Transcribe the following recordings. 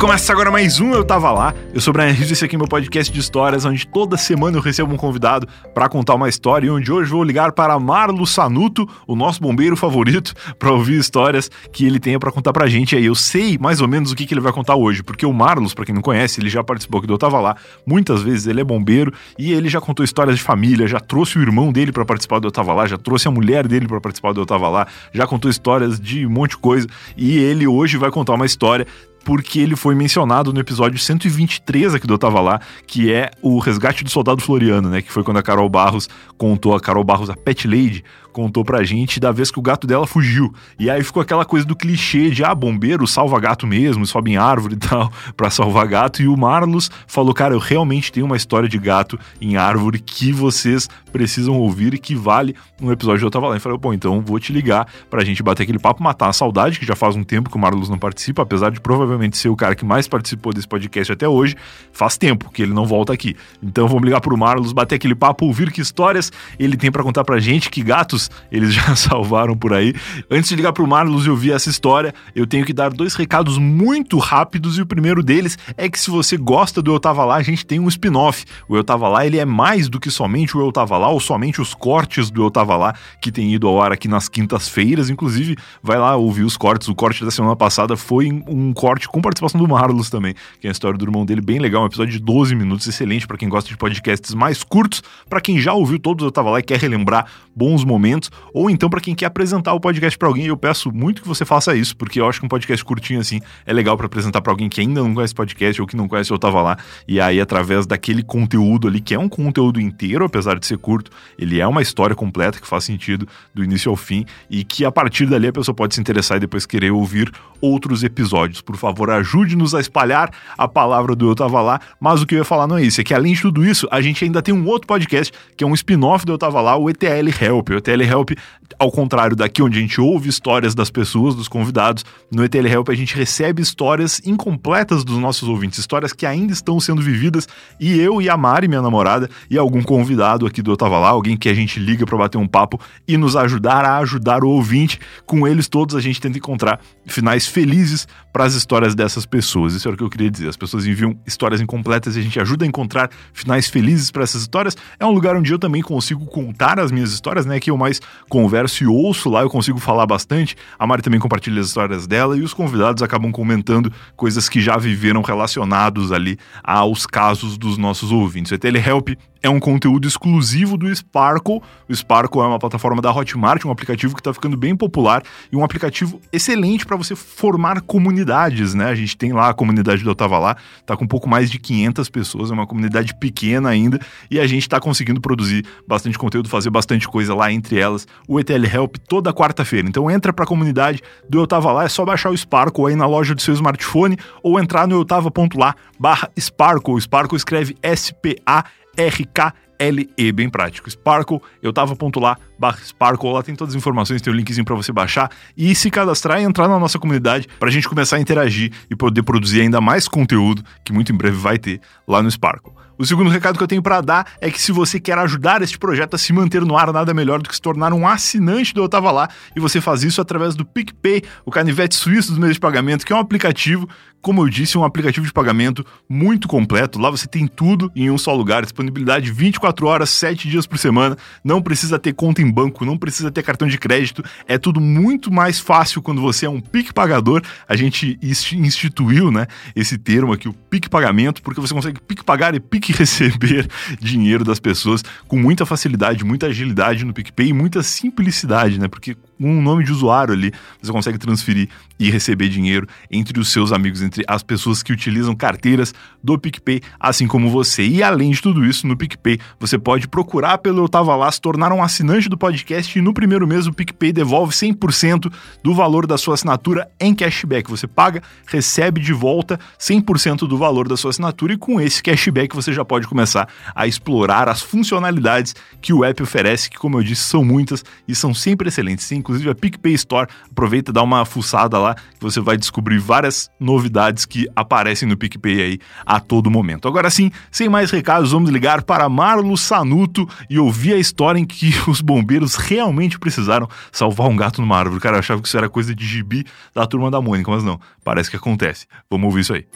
começa agora mais um Eu Tava Lá. Eu sou o Brian Rizzo, esse aqui é meu podcast de histórias, onde toda semana eu recebo um convidado para contar uma história e onde hoje vou ligar para Marlo Sanuto, o nosso bombeiro favorito, para ouvir histórias que ele tenha para contar pra gente aí. Eu sei mais ou menos o que, que ele vai contar hoje, porque o Marlos, para quem não conhece, ele já participou aqui do Eu Tava Lá muitas vezes, ele é bombeiro e ele já contou histórias de família, já trouxe o irmão dele para participar do Eu Tava Lá, já trouxe a mulher dele para participar do Eu Tava Lá, já contou histórias de um monte de coisa e ele hoje vai contar uma história porque ele foi mencionado no episódio 123 aqui do Eu Tava Lá, que é o resgate do soldado Floriano, né? Que foi quando a Carol Barros contou, a Carol Barros, a Pet Lady, contou pra gente da vez que o gato dela fugiu. E aí ficou aquela coisa do clichê de, ah, bombeiro salva gato mesmo, sobe em árvore e tal, pra salvar gato. E o Marlos falou, cara, eu realmente tenho uma história de gato em árvore que vocês precisam ouvir e que vale um episódio Eu Tava Lá. E falei, bom, então vou te ligar pra gente bater aquele papo, matar a saudade, que já faz um tempo que o Marlos não participa, apesar de provavelmente ser o cara que mais participou desse podcast até hoje, faz tempo que ele não volta aqui. Então vamos ligar pro Marlos, bater aquele papo, ouvir que histórias ele tem para contar pra gente, que gatos eles já salvaram por aí. Antes de ligar pro Marlos e ouvir essa história, eu tenho que dar dois recados muito rápidos e o primeiro deles é que se você gosta do Eu Tava Lá, a gente tem um spin-off. O Eu Tava Lá, ele é mais do que somente o Eu Tava Lá ou somente os cortes do Eu Tava Lá que tem ido ao ar aqui nas quintas-feiras. Inclusive, vai lá ouvir os cortes. O corte da semana passada foi um corte com participação do Marlos também, que é a história do irmão dele, bem legal, um episódio de 12 minutos, excelente para quem gosta de podcasts mais curtos, para quem já ouviu todos Eu Tava Lá e quer relembrar bons momentos, ou então para quem quer apresentar o podcast para alguém, eu peço muito que você faça isso, porque eu acho que um podcast curtinho assim é legal para apresentar para alguém que ainda não conhece podcast ou que não conhece Eu Tava Lá, e aí através daquele conteúdo ali, que é um conteúdo inteiro, apesar de ser curto, ele é uma história completa que faz sentido do início ao fim e que a partir dali a pessoa pode se interessar e depois querer ouvir outros episódios. Por favor, ajude-nos a espalhar a palavra do Eu Tava Lá, mas o que eu ia falar não é isso, é que além de tudo isso, a gente ainda tem um outro podcast que é um spin-off do Eu Tava Lá, o ETL Help. O ETL Help, ao contrário daqui onde a gente ouve histórias das pessoas, dos convidados, no ETL Help a gente recebe histórias incompletas dos nossos ouvintes, histórias que ainda estão sendo vividas e eu e a Mari, minha namorada, e algum convidado aqui do Eu Tava Lá, alguém que a gente liga para bater um papo e nos ajudar a ajudar o ouvinte, com eles todos a gente tenta encontrar finais felizes para as histórias dessas pessoas. Isso era o que eu queria dizer. As pessoas enviam histórias incompletas e a gente ajuda a encontrar finais felizes para essas histórias. É um lugar onde eu também consigo contar as minhas histórias, né? Que eu mais converso e ouço lá, eu consigo falar bastante. A Mari também compartilha as histórias dela e os convidados acabam comentando coisas que já viveram relacionados ali aos casos dos nossos ouvintes. O Telehelp é um conteúdo exclusivo do Sparkle. O Sparkle é uma plataforma da Hotmart, um aplicativo que está ficando bem popular e um aplicativo excelente para você formar comunidades, né? A gente tem lá a comunidade do Eu Tava Lá, tá com um pouco mais de 500 pessoas, é uma comunidade pequena ainda e a gente está conseguindo produzir bastante conteúdo, fazer bastante coisa lá entre elas. O ETL Help toda quarta-feira. Então entra para a comunidade do Eu Tava Lá, é só baixar o Sparkle aí na loja do seu smartphone ou entrar no eutava.lá barra Sparkle. Sparkle escreve S-P-A RKLE, bem prático. Sparkle, eu tava ponto lá, barra Sparkle, lá tem todas as informações, tem o um linkzinho para você baixar e se cadastrar e entrar na nossa comunidade pra gente começar a interagir e poder produzir ainda mais conteúdo, que muito em breve vai ter lá no Sparkle. O segundo recado que eu tenho para dar é que se você quer ajudar este projeto a se manter no ar, nada melhor do que se tornar um assinante do Eu Tava Lá, e você faz isso através do PicPay, o canivete suíço dos meios de pagamento, que é um aplicativo, como eu disse, um aplicativo de pagamento muito completo. Lá você tem tudo em um só lugar, disponibilidade 24 horas, 7 dias por semana, não precisa ter conta em banco, não precisa ter cartão de crédito, é tudo muito mais fácil quando você é um PIC pagador. A gente instituiu, né, esse termo aqui, o PIC pagamento, porque você consegue PIC pagar e PIC receber dinheiro das pessoas com muita facilidade, muita agilidade no PicPay e muita simplicidade, né? Porque um nome de usuário ali, você consegue transferir e receber dinheiro entre os seus amigos, entre as pessoas que utilizam carteiras do PicPay, assim como você. E além de tudo isso, no PicPay, você pode procurar pelo Eu Tava Lá, se tornar um assinante do podcast e no primeiro mês o PicPay devolve 100% do valor da sua assinatura em cashback. Você paga, recebe de volta 100% do valor da sua assinatura e com esse cashback você já pode começar a explorar as funcionalidades que o app oferece, que como eu disse, são muitas e são sempre excelentes. Tem inclusive a PicPay Store. Aproveita, dá uma fuçada lá, que você vai descobrir várias novidades que aparecem no PicPay aí a todo momento. Agora sim, sem mais recados, vamos ligar para Marlo Sanuto e ouvir a história em que os bombeiros realmente precisaram salvar um gato numa árvore. Cara, eu achava que isso era coisa de gibi da turma da Mônica, mas não, parece que acontece. Vamos ouvir isso aí.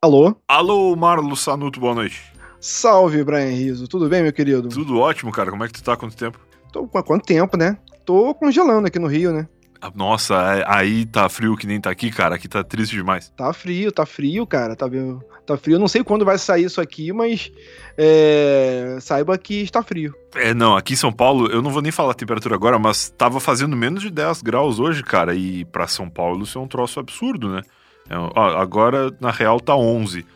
Alô? Alô, Marlo Sanuto, boa noite. Salve, Brian Riso. Tudo bem, meu querido? Tudo ótimo, cara. Como é que tu tá? Quanto tempo? Tô com quanto tempo, né? Tô congelando aqui no Rio, né? Ah, Nossa, é- aí tá frio que nem tá aqui, cara. Aqui tá triste demais. Tá frio, tá frio, cara. Tá, vendo? tá frio. Eu não sei quando vai sair isso aqui, mas é, saiba que está frio. É, não, aqui em São Paulo, eu não vou nem falar a temperatura agora, mas tava fazendo menos de 10 graus hoje, cara. E pra São Paulo isso é um troço absurdo, né? É, ó, agora, na real, tá 11.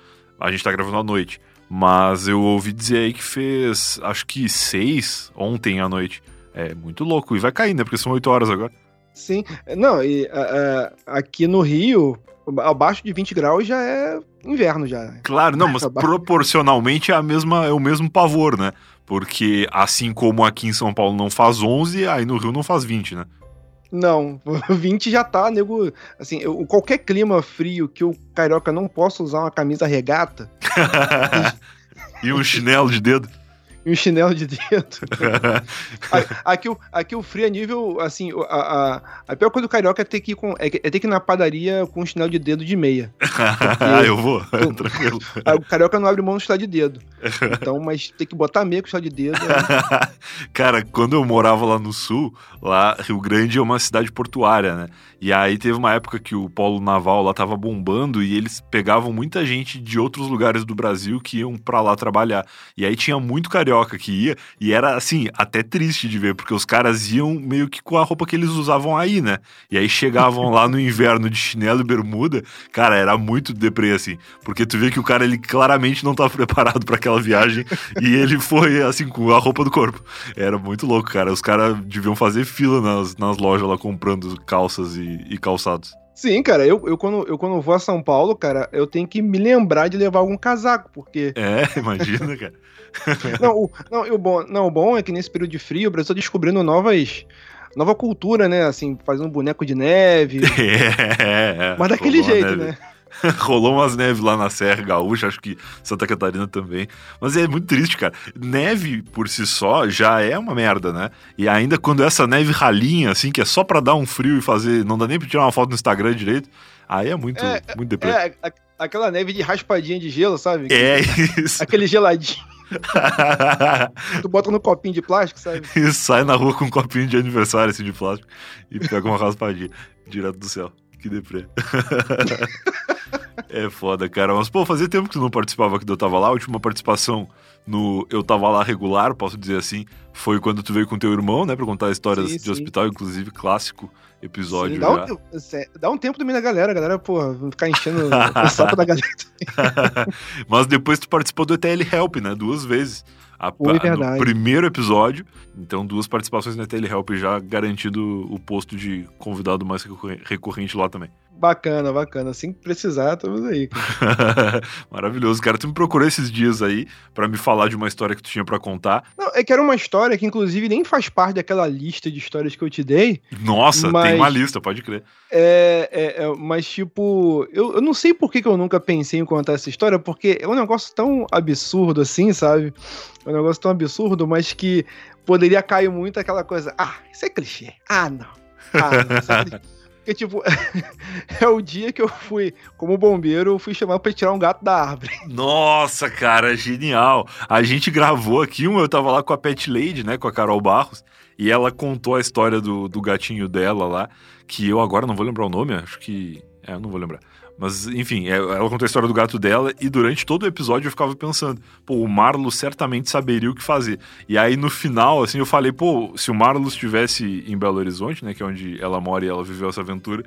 A gente tá gravando à noite. Mas eu ouvi dizer aí que fez, acho que 6 ontem à noite. É muito louco. E vai cair, né? Porque são 8 horas agora. Sim. Não, e a- aqui no Rio, abaixo de 20 graus já é inverno já. né? Claro, não, mas proporcionalmente é, a mesma, é o mesmo pavor, né? Porque assim como aqui em São Paulo não faz 11, aí no Rio não faz 20, né? Não, 20 já tá, nego. Assim, eu- qualquer clima frio que o carioca não possa usar uma camisa regata e um chinelo de dedo. E um chinelo de dedo. A- Aqui, o- aqui o frio é nível, assim, a, a, a pior coisa do carioca é ter que ir, com, é, é ter que ir na padaria com um chinelo de dedo de meia. ah, eu vou, tranquilo. Ah, O carioca não abre mão do chinelo de dedo. Então, mas tem que botar meia com chinelo de dedo. é- Cara, quando eu morava lá no sul, lá Rio Grande é uma cidade portuária, né? E aí teve uma época que o polo naval lá tava bombando e eles pegavam muita gente de outros lugares do Brasil que iam pra lá trabalhar. E aí tinha muito carioca que ia e era assim, até triste de ver, porque os caras iam meio que com a roupa que eles usavam aí, né? E aí chegavam lá no inverno de chinelo e bermuda, cara, era muito deprê assim, porque tu vê que o cara ele claramente não tava preparado pra aquela viagem e ele foi assim com a roupa do corpo. Era muito louco, cara. Os caras deviam fazer fila nas, nas lojas lá comprando calças e, e calçados. Sim, cara, eu, eu, quando, eu quando vou a São Paulo, cara, eu tenho que me lembrar de levar algum casaco, porque. É, imagina, cara. Não, o, não, o bom, não, o bom é que nesse período de frio, o Brasil tá descobrindo novas. Nova cultura, né? Assim, fazendo boneco de neve. É, Mas daquele rolou uma jeito, neve. né? Rolou umas neves lá na Serra Gaúcha, acho que Santa Catarina também. Mas é muito triste, cara. Neve por si só já é uma merda, né? E ainda quando essa neve ralinha, assim, que é só pra dar um frio e fazer. Não dá nem pra tirar uma foto no Instagram direito. Aí é muito, É, muito deprê. É, aquela neve de raspadinha de gelo, sabe? É isso. Aquele geladinho. Tu bota no copinho de plástico, sabe? e sai na rua com um copinho de aniversário assim de plástico e pega uma raspadinha direto do céu. Que deprê. É foda, cara. Mas, pô, fazia tempo que tu não participava do Eu Tava Lá. A última participação no Eu Tava Lá regular, posso dizer assim, foi quando tu veio com teu irmão, né? Pra contar histórias Sim, de sim. hospital, inclusive clássico episódio Sim, dá, um, dá um tempo também da galera, a galera, pô, ficar enchendo o saco da galera. Mas depois tu participou do ETL Help, né? Duas vezes. A, Foi no verdade. primeiro episódio, então duas participações no ETL Help já garantido o posto de convidado mais recorre- recorrente lá também. Bacana, bacana. Assim que precisar, estamos aí. Maravilhoso, cara. Tu me procurou esses dias aí pra me falar de uma história que tu tinha pra contar. Não, é que era uma história que, inclusive, nem faz parte daquela lista de histórias que eu te dei. Nossa, Mas- tem uma lista, pode crer. É, é, é, mas, tipo, eu, eu não sei por que, que eu nunca pensei em contar essa história, porque é um negócio tão absurdo assim, sabe? É um negócio tão absurdo, mas que poderia cair muito aquela coisa. Ah, isso é clichê. Ah, não. Ah, não. Isso é clichê. Porque, tipo, é o dia que eu fui, como bombeiro, eu fui chamado pra tirar um gato da árvore. Nossa, cara, genial. A gente gravou aqui um, eu tava lá com a Pet Lady, né, com a Carol Barros, e ela contou a história do, do gatinho dela lá, que eu agora não vou lembrar o nome, acho que. É, eu não vou lembrar. Mas, enfim, é- ela contou a história do gato dela e durante todo o episódio eu ficava pensando, pô, o Marlos certamente saberia o que fazer. E aí no final, assim, eu falei, pô, se o Marlos estivesse em Belo Horizonte, né, que é onde ela mora e ela viveu essa aventura,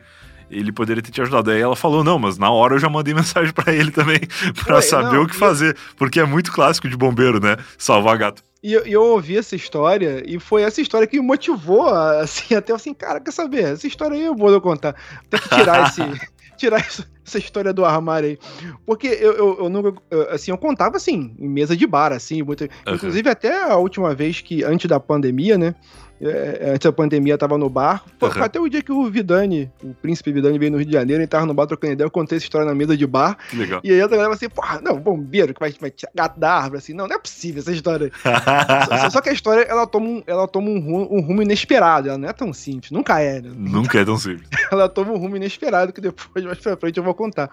ele poderia ter te ajudado. Aí ela falou, não, mas na hora eu já mandei mensagem pra ele também, pra Ué, saber não, o que fazer. Porque é muito clássico de bombeiro, né? Salvar gato. E eu, eu ouvi essa história, e foi essa história que me motivou, assim, até assim, cara, quer saber? Essa história aí eu vou eu contar. Tem que tirar esse. tirar isso, essa história do armário aí. Porque eu, eu, eu nunca. Assim, eu contava assim, em mesa de bar, assim. Muito, uhum. Inclusive, até a última vez que, antes da pandemia, né? É, antes da pandemia, tava no bar. Uhum. Até o dia que o Vidani, o príncipe Vidani, veio no Rio de Janeiro, ele tava no bar trocando ideia, eu contei essa história na mesa de bar. Legal. E aí a galera assim, porra, não, bombeiro que vai, vai tirar gato da árvore, assim, não, não é possível essa história. só, só, que a história, ela toma, um, ela toma um, rumo, um rumo inesperado, ela não é tão simples, nunca é, né? Nunca é tão simples. ela toma um rumo inesperado, que depois, mais pra frente, eu vou contar.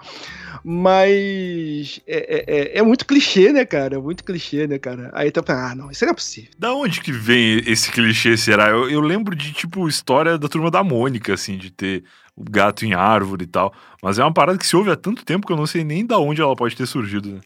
Mas é, é, é, é muito clichê, né, cara? Muito clichê, né, cara? Aí tá ah, não, isso não é possível. Da onde que vem esse clichê, será? Eu, eu lembro de, tipo, história da turma da Mônica, assim, de ter o gato em árvore e tal. Mas é uma parada que se ouve há tanto tempo que eu não sei nem da onde ela pode ter surgido, né?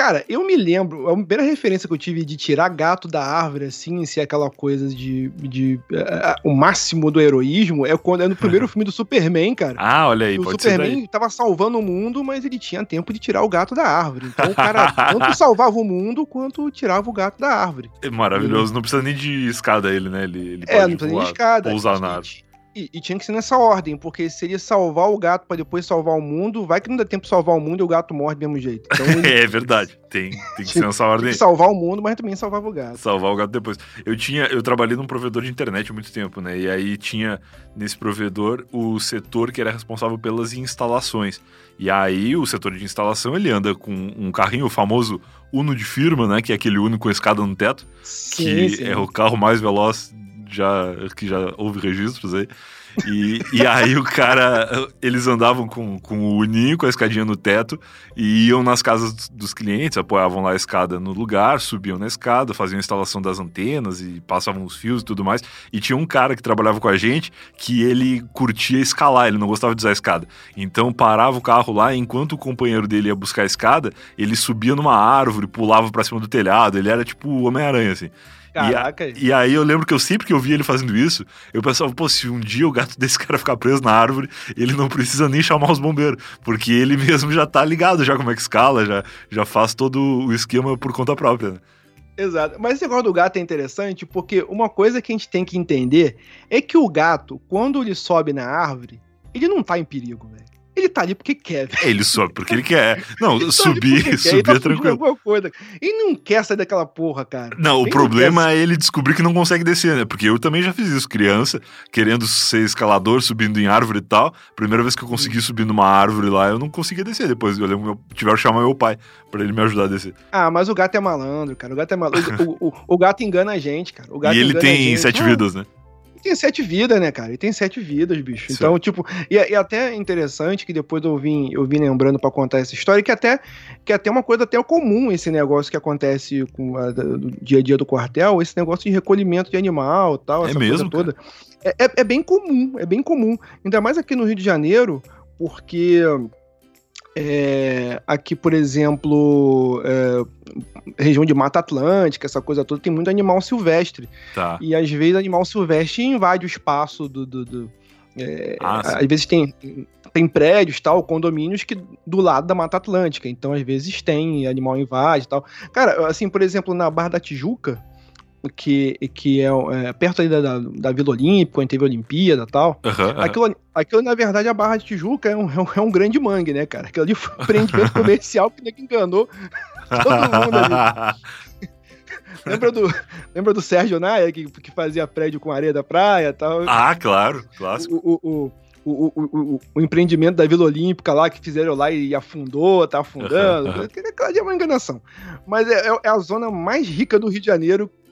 Cara, eu me lembro, a primeira referência que eu tive de tirar gato da árvore, assim, ser aquela coisa de. de uh, o máximo do heroísmo é quando é no primeiro filme do Superman, cara. Ah, olha aí, o pode Superman tava salvando o mundo, mas ele tinha tempo de tirar o gato da árvore. Então o cara tanto salvava o mundo quanto tirava o gato da árvore. É maravilhoso, não precisa nem de escada ele, né? Ele, ele é, não precisa nem de escada. Pousar na árvore. E, e, tinha que ser nessa ordem, porque se ele salvar o gato para depois salvar o mundo, vai que não dá tempo de salvar o mundo e o gato morre do mesmo jeito. Então, é verdade, tem, tem que ser nessa ordem. Tem que salvar o mundo, mas também salvava o gato. Salvar o gato depois. Eu tinha, eu trabalhei num provedor de internet há muito tempo, né? E aí tinha nesse provedor o setor que era responsável pelas instalações. E aí o setor de instalação ele anda com um carrinho o famoso Uno de firma, né? Que é aquele único com escada no teto, sim, que sim. é o carro mais veloz já, que já houve registros aí. E, e aí o cara, eles andavam com, com o uninho, com a escadinha no teto, e iam nas casas dos clientes, apoiavam lá a escada no lugar, subiam na escada, faziam a instalação das antenas e passavam os fios e tudo mais. E tinha um cara que trabalhava com a gente que ele curtia escalar, ele não gostava de usar a escada. Então parava o carro lá, enquanto o companheiro dele ia buscar a escada, ele subia numa árvore, pulava para cima do telhado, ele era tipo o Homem-Aranha, assim. Caraca. E, a, e, aí eu lembro que eu sempre que eu via ele fazendo isso, eu pensava, pô, se um dia o gato desse cara ficar preso na árvore, ele não precisa nem chamar os bombeiros, porque ele mesmo já tá ligado já como é que escala, já, já faz todo o esquema por conta própria, né? Exato. Mas esse negócio do gato é interessante porque uma coisa que a gente tem que entender é que o gato, quando ele sobe na árvore, ele não tá em perigo, velho. Ele tá ali porque quer, velho. Ele sobe porque ele quer. Não, ele subir, tá subir tá é tranquilo. Alguma coisa. Ele não quer sair daquela porra, cara. Não, o problema é ele descobrir que não consegue descer, né? Porque eu também já fiz isso, criança, querendo ser escalador, subindo em árvore e tal. Primeira vez que eu consegui hum. subir numa árvore lá, eu não conseguia descer. Depois eu lembro que tiveram que chamar meu pai pra ele me ajudar a descer. Ah, mas o gato é malandro, cara. O gato é malandro. o, o, o, gato engana a gente, cara. e ele tem sete vidas, né? Tem sete vidas, né, cara? Ele tem sete vidas, bicho. Sim. Então, tipo, e, e, até interessante que depois eu vim, eu vim lembrando para contar essa história, que até que até uma coisa até comum esse negócio que acontece com a, do dia a dia do quartel, esse negócio de recolhimento de animal tal, é essa mesmo, coisa toda. É, é, é bem comum, é bem comum. Ainda mais aqui no Rio de Janeiro, porque é, aqui, por exemplo, é, região de Mata Atlântica, essa coisa toda, tem muito animal silvestre. Tá. E às vezes animal silvestre invade o espaço do. do, do é, ah, às vezes tem, tem prédios, tal, condomínios que do lado da Mata Atlântica. Então, às vezes tem animal invade e tal. Cara, assim, por exemplo, na Barra da Tijuca, que, que é, é perto ali da, da, Vila Olímpica, onde teve a Olimpíada e tal. Uhum, aquilo, aquilo, na verdade, a Barra de Tijuca é um, é um é grande mangue, né, cara? Aquilo ali foi um empreendimento comercial que enganou todo mundo ali. lembra, do, lembra do Sérgio Naia, que, que fazia prédio com areia da praia e tal? Ah, claro, clássico. O, o, o, o, o, o, empreendimento da Vila Olímpica lá que fizeram lá e afundou, tá afundando. Uhum, uhum. Aquela é uma enganação. Mas é, é, a zona mais rica do Rio de Janeiro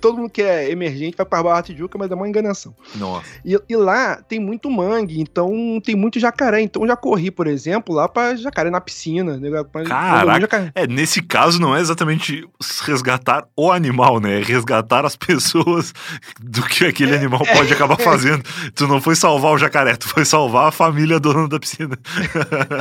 todo mundo que é emergente vai para Barra Tijuca, mas é uma enganação. Nossa. E, e, lá tem muito mangue, então tem muito jacaré. Então já corri, por exemplo, lá para jacaré na piscina. Né? Caraca, é, nesse caso não é exatamente resgatar o animal, né? É resgatar as pessoas do que aquele é, animal é, pode acabar fazendo. Tu não foi salvar o jacaré, tu foi salvar a família dona da piscina.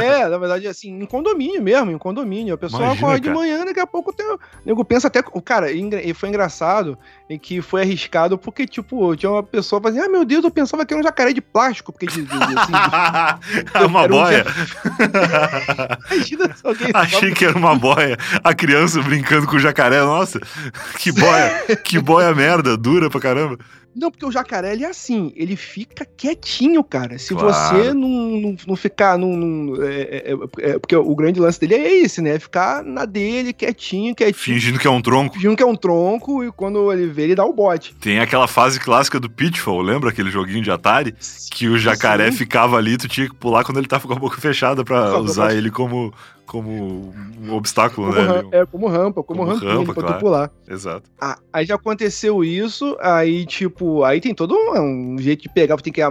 é, na verdade, assim, em condomínio mesmo, em condomínio. A pessoa Imagina, corre de manhã, daqui a pouco tem, o nego pensa até. Cara, e foi engraçado em que foi arriscado porque, tipo, tinha uma pessoa fazendo, ah, meu Deus, eu pensava que era um jacaré de plástico, porque de, de, assim, de, uma boia. Um... Imagina se alguém Achei que era uma boia. A criança brincando com o jacaré, nossa, que boia, que boia merda, dura pra caramba. Não, porque o jacaré ele é assim, ele fica quietinho, cara. Se claro. você não, não, não ficar. Não, é, é, é, é, porque o grande lance dele é esse, né? Ficar na dele, quietinho, quietinho. Fingindo que é um tronco. Fingindo que é um tronco e quando ele vê, ele dá o bote. Tem aquela fase clássica do Pitfall, lembra aquele joguinho de Atari? Que o jacaré Sim. ficava ali, tu tinha que pular quando ele tava com a boca fechada para usar ele como como um obstáculo, como né? é, como rampa, como, como rampa pra claro. tu pular. Exato. Ah, aí já aconteceu isso, aí tipo, aí tem todo um, um jeito de pegar, tem que uh,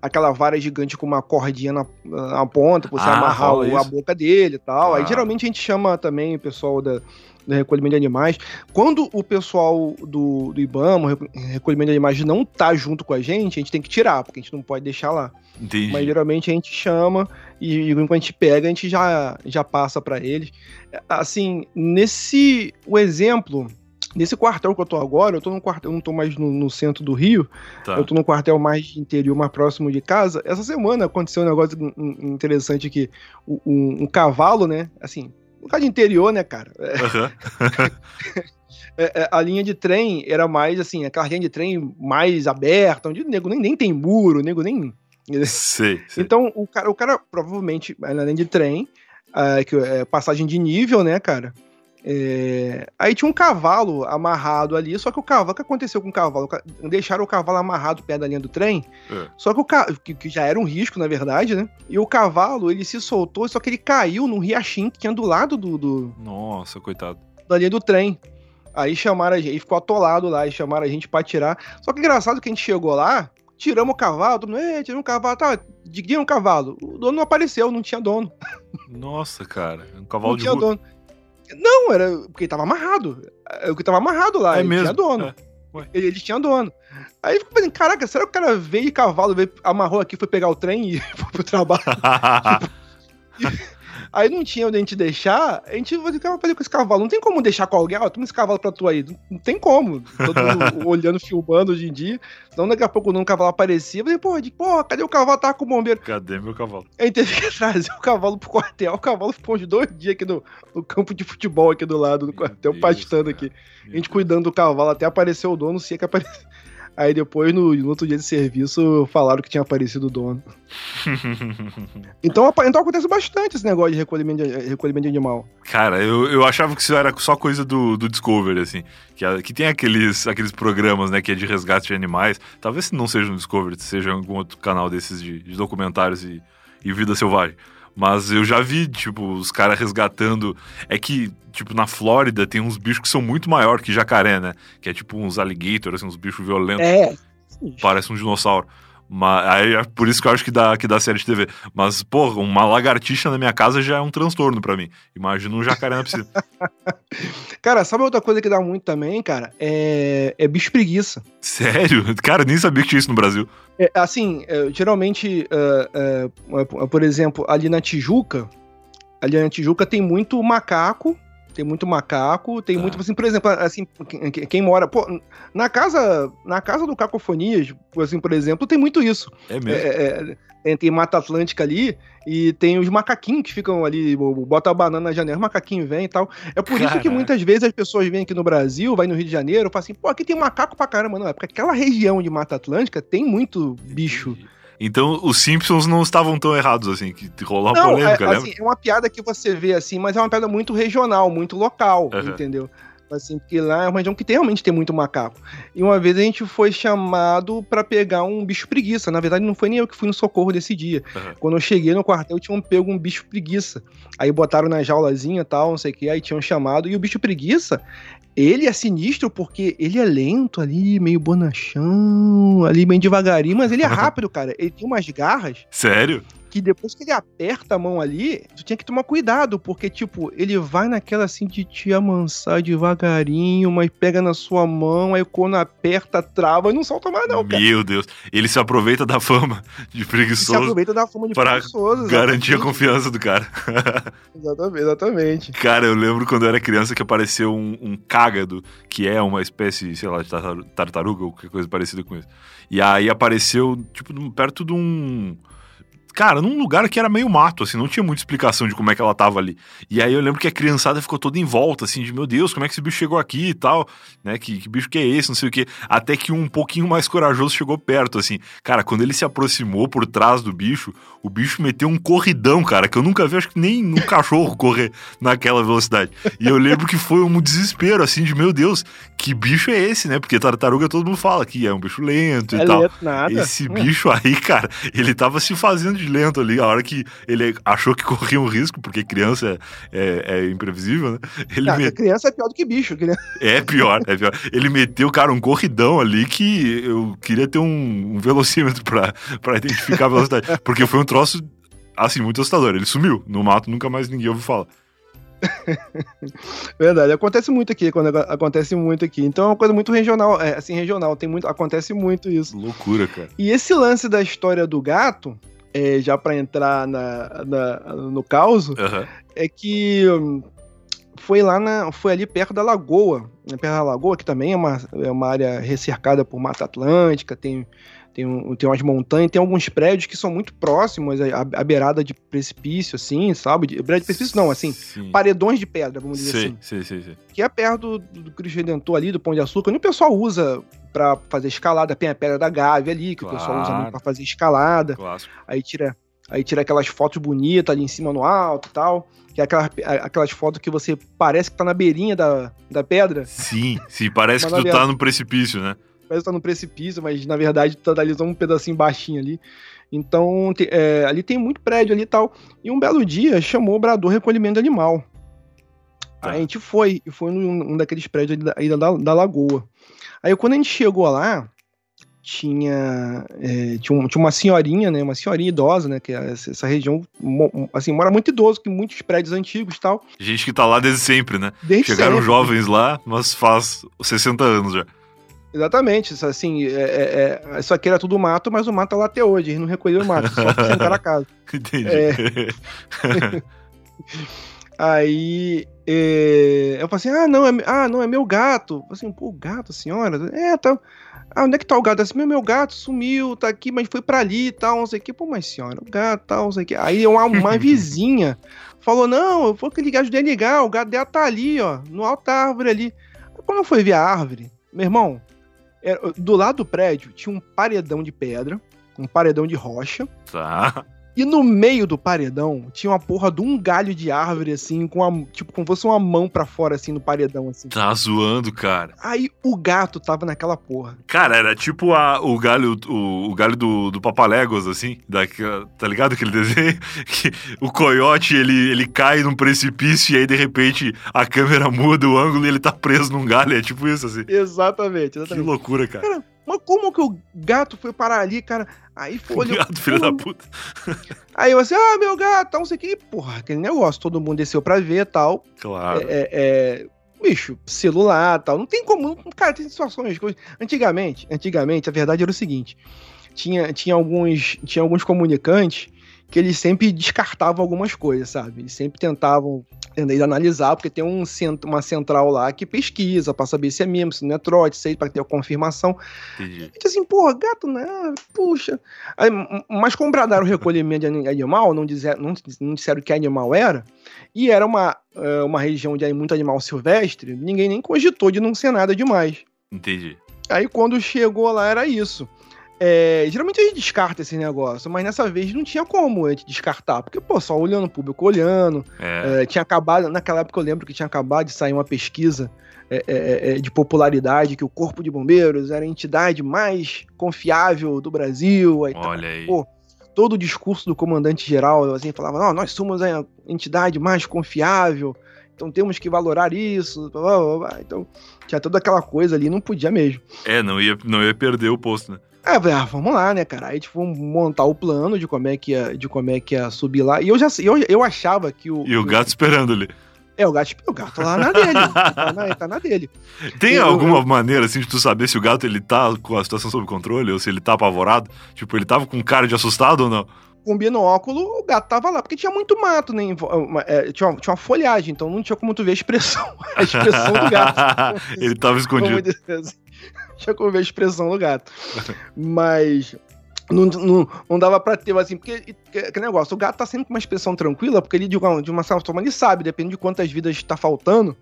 aquela vara gigante com uma cordinha na, na ponta, pra você ah, amarrar o, a boca dele e tal. Ah. Aí geralmente a gente chama também o pessoal da, do recolhimento de animais. Quando o pessoal do, do IBAMA, recolhimento de animais, não tá junto com a gente, a gente tem que tirar, porque a gente não pode deixar lá. Entendi. Mas geralmente a gente chama e quando a gente pega, a gente já, já passa para eles. Assim, nesse o exemplo, nesse quartel que eu tô agora, eu tô num quartel, eu não tô mais no, no centro do Rio, tá. eu tô num quartel mais interior, mais próximo de casa. Essa semana aconteceu um negócio interessante aqui. Um, um, um cavalo, né? Assim, um lugar de interior, né, cara? Uhum. a linha de trem era mais assim, aquela linha de trem mais aberta, onde o nego nem, nem tem muro, o nego nem Sei, sei. Então, o cara, o cara provavelmente, além de trem, uh, que é passagem de nível, né, cara? É... Aí tinha um cavalo amarrado ali, só que o cavalo, o que aconteceu com o cavalo? Deixaram o cavalo amarrado perto da linha do trem, é. só que o ca... que, já era um risco, na verdade, né? E o cavalo, ele se soltou, só que ele caiu num riachinho que tinha do lado do. do... Nossa, coitado. Da linha do trem. Aí chamaram a gente, ficou atolado lá, e chamaram a gente pra tirar. Só que engraçado que a gente chegou lá, tiramos o cavalo, todo mundo, tiramos o cavalo, tá, diga um cavalo. O dono não apareceu, não tinha dono. Nossa, cara, um cavalo não de tinha dono. Não, era porque ele tava amarrado. É, o que tava amarrado lá, é ele mesmo? tinha dono. É. Ele, ele, tinha dono. Aí ficou pensando, caraca, será que o cara veio cavalo, veio, amarrou aqui, foi pegar o trem e foi pro trabalho? tipo, Aí não tinha onde a gente deixar, a gente vai fazer com esse cavalo. Não tem como deixar com alguém, ó, toma esse cavalo pra tu aí. Não tem como. Todo mundo olhando, filmando hoje em dia. Então daqui a pouco o cavalo aparecia. Eu falei, porra, de, porra, cadê o cavalo? Tava com o bombeiro. Cadê meu cavalo? A gente teve que trazer o cavalo pro quartel. O cavalo ficou uns dois dias aqui no, no campo de futebol aqui do lado do quartel, Deus, pastando cara. aqui. a gente cuidando do cavalo até aparecer o dono, se é que apareceu. Aí depois, no, no, outro dia de serviço, falaram que tinha aparecido o dono. então, então acontece bastante esse negócio de recolhimento de, recolhimento de animal. Cara, eu, eu achava que isso era só coisa do, do Discovery, assim. Que, que tem aqueles, aqueles programas, né, que é de resgate de animais. Talvez não seja no Discovery, seja em algum outro canal desses de, de documentários e, e vida selvagem. Mas eu já vi, tipo, os caras resgatando. É que, tipo, na Flórida tem uns bichos que são muito maior que jacaré, né? Que é tipo uns alligators, assim, uns bichos violentos. É. Parece um dinossauro. Mas, aí é por isso que eu acho que dá, que dá série de TV. Mas, porra, uma lagartixa na minha casa já é um transtorno para mim. Imagina um jacaré na piscina. cara, sabe outra coisa que dá muito também, cara? É, é bicho preguiça. Sério? Cara, nem sabia que tinha isso no Brasil. É, assim, é, geralmente, uh, uh, por exemplo, ali na Tijuca, ali na Tijuca tem muito macaco tem muito macaco, tem tá. muito, assim, por exemplo, assim, quem, mora, pô, na casa, na casa do Cacofonias, assim, por exemplo, tem muito isso. É mesmo? É, é, tem Mata Atlântica ali e tem os macaquinhos que ficam ali, bota a banana na janela, o macaquinho vem e tal. É por Caraca. isso que muitas vezes as pessoas vêm aqui no Brasil, vai no Rio de Janeiro, falam assim, pô, aqui tem macaco pra caramba. Não, é porque aquela região de Mata Atlântica tem muito bicho. Entendi. Então os Simpsons não estavam tão errados assim, que rolou uma não, polêmica, é, assim, é uma piada que você vê assim, mas é uma piada muito regional, muito local, uhum. entendeu? Assim, porque lá é uma região que tem, realmente tem muito macaco. E uma vez a gente foi chamado para pegar um bicho preguiça. Na verdade, não foi nem eu que fui no socorro desse dia. Uhum. Quando eu cheguei no quartel, tinham pego um bicho preguiça. Aí botaram na jaulazinha e tal, não sei o que, aí tinham chamado. E o bicho preguiça, ele é sinistro porque ele é lento ali, meio bonachão, ali meio devagarinho, mas ele é rápido, cara. Ele tem umas garras. Sério? Que depois que ele aperta a mão ali, tu tinha que tomar cuidado, porque, tipo, ele vai naquela assim de te amansar devagarinho, mas pega na sua mão, aí quando aperta, trava e não solta mais, não, cara. Meu Deus. Ele se aproveita da fama de Ele se preguiçoso aproveita da fama de pra preguiçoso. garantir a confiança do cara. Exatamente, exatamente. Cara, eu lembro quando eu era criança que apareceu um, um cágado, que é uma espécie, sei lá, de tartar- tartaruga ou qualquer coisa parecida com isso. E aí apareceu, tipo, perto de um. Cara, num lugar que era meio mato, assim, não tinha muita explicação de como é que ela tava ali. E aí eu lembro que a criançada ficou toda em volta, assim, de meu Deus, como é que esse bicho chegou aqui e tal, né? Que, que bicho que é esse, não sei o quê. Até que um pouquinho mais corajoso chegou perto, assim. Cara, quando ele se aproximou por trás do bicho, o bicho meteu um corridão, cara, que eu nunca vi, acho que nem um cachorro correr naquela velocidade. E eu lembro que foi um desespero, assim, de meu Deus, que bicho é esse, né? Porque tartaruga todo mundo fala que é um bicho lento e É tal. lento, nada. Esse bicho aí, cara, ele tava se fazendo de lento ali. A hora que ele achou que corria um risco, porque criança é, é- é imprevisível, né? Ele Cara, me- criança é pior do que bicho. Que, né? É pior, é pior. Ele meteu, cara, um corridão ali que eu queria ter um, um velocímetro pra, pra identificar a velocidade. Porque foi um troço, assim, muito assustador. Ele sumiu no mato, nunca mais ninguém ouviu falar. Verdade, acontece muito aqui, quando ac- acontece muito aqui. Então é uma coisa muito regional, é, assim, regional, tem muito, acontece muito isso. Loucura, cara. E esse lance da história do gato, é, já pra entrar na, na- no caos, Aham. é que hum, foi lá na, foi ali perto da lagoa, né, perto da lagoa, que também é uma, é uma área recercada por Mata Atlântica, tem, tem, um, tem umas montanhas, tem alguns prédios que são muito próximos à, à beirada de precipício, assim, sabe? De, beirada de precipício não, assim, Sim. paredões de pedra, vamos dizer Sei, assim. sei, sei, sei. Que é perto do, do Cristo Redentor ali, do Pão de Açúcar, onde o pessoal usa pra fazer escalada, tem a Pedra da Gávea ali, que o pessoal usa Claro. muito pra fazer escalada Clássico. aí tira, aí tira aquelas fotos bonitas ali em cima no alto e tal. Que é aquelas, aquelas fotos que você parece que tá na beirinha da, da pedra, Sim, sim, parece que tu tá verdade- no precipício, né? parece que tá no precipício, mas na verdade tá ali só um pedacinho baixinho ali. Então, é, ali tem muito prédio ali e tal. E um belo dia chamou o Brador Recolhimento Animal. Tá. Aí a gente foi, e foi num, num daqueles prédios ali da, aí da, da lagoa. Aí quando a gente chegou lá, tinha, é, tinha, um- tinha uma senhorinha, né? Uma senhorinha idosa, né? Que essa, essa região, assim, mora muito idoso, que muitos prédios antigos e tal. Gente que tá lá desde sempre, né? Desde Chegaram sempre. jovens lá, mas faz 60 anos já. Exatamente, isso, assim, é, é, é, isso aqui era tudo mato, mas o mato tá lá até hoje, eles não recolheram o mato, só sentaram a casa. Entendi. É. Aí é, eu falei assim: ah, não, é, ah, não, é meu gato. Eu falei assim, pô, gato, senhora? É, tá. Ah, onde é que tá o gato? Assim, meu, meu gato sumiu, tá aqui, mas foi pra ali e tal, não sei o que. Pô, mas senhora, o gato tal, não sei o que. Aí uma, uma vizinha falou: não, eu vou que ligar, ajudei a ligar, o gato dela tá ali, ó, no alto da árvore ali. Quando eu fui ver a árvore, meu irmão, era- do lado do prédio tinha um paredão de pedra, um paredão de rocha. tá. E no meio do paredão tinha uma porra de um galho de árvore, assim, com a, tipo, como se fosse uma mão pra fora, assim, no paredão, assim. Tá zoando, cara. Aí o gato tava naquela porra. Cara, era tipo a- o galho, o, o galho do, do Papaléguas, assim, daquela- tá ligado aquele desenho? Que o coiote, ele, ele cai num precipício e aí, de repente, a câmera muda o ângulo e ele tá preso num galho, é tipo isso, assim. Exatamente, Que exatamente. loucura, cara. Mas como que o gato foi parar ali, cara? Aí foi olhou. Obrigado, filho da puta. Aí eu assim, ah, meu gato, não sei o que. Porra, aquele negócio, todo mundo desceu pra ver tal. Claro. É, é, é, bicho, celular tal. Não tem como. Cara, tem situações. Antigamente, antigamente, a verdade era o seguinte: tinha, tinha, alguns, tinha alguns comunicantes que eles sempre descartavam algumas coisas, sabe? Eles sempre tentavam entender, analisar, porque tem um, uma central lá que pesquisa pra saber se é mesmo, se não é trote, se é pra ter a confirmação. Entendi. Gente, assim, porra, gato, né? Puxa. Aí, mas como bradaram o recolhimento de ani- animal, não, dizer, não, não disseram que animal era, e era uma, eh, uma região de muito animal silvestre, ninguém nem cogitou de não ser nada demais. Entendi. Aí quando chegou lá era isso. É, geralmente a gente descarta esse negócio, mas nessa vez não tinha como a gente descartar, porque, pô, só olhando o público olhando, É. é, tinha acabado, naquela época eu lembro que tinha acabado de sair uma pesquisa é, é, é, de popularidade, que o Corpo de Bombeiros era a entidade mais confiável do Brasil. Aí, tá, Olha aí. pô, todo o discurso do comandante geral assim, falava: "Não, nós somos a entidade mais confiável, então temos que valorar isso. blá, blá, blá. Então tinha toda aquela coisa ali, não podia mesmo. É, não ia, não ia perder o posto, né? Aí eu falei, ah, vamos lá, né, cara? Aí, tipo, montar o plano de como é que ia, de como é que ia subir lá. E eu já eu, eu achava que o. E o gato esperando ali. É, o gato, o gato lá na dele. tá, na, tá na dele. Tem eu, alguma eu, maneira, assim, de tu saber se o gato ele tá com a situação sob controle ou se ele tá apavorado? Tipo, ele tava com cara de assustado ou não? Com binóculo, o gato tava lá, porque tinha muito mato, né? É, tinha, uma, tinha uma folhagem, então não tinha como tu ver a expressão, a expressão do gato. ele tava escondido. Tinha como ver a expressão do gato. Mas não, não, não dava pra ter, assim, porque que, negócio, o gato tá sempre com uma expressão tranquila, porque ele, de uma, de uma certa forma, ele sabe, depende de quantas vidas tá faltando,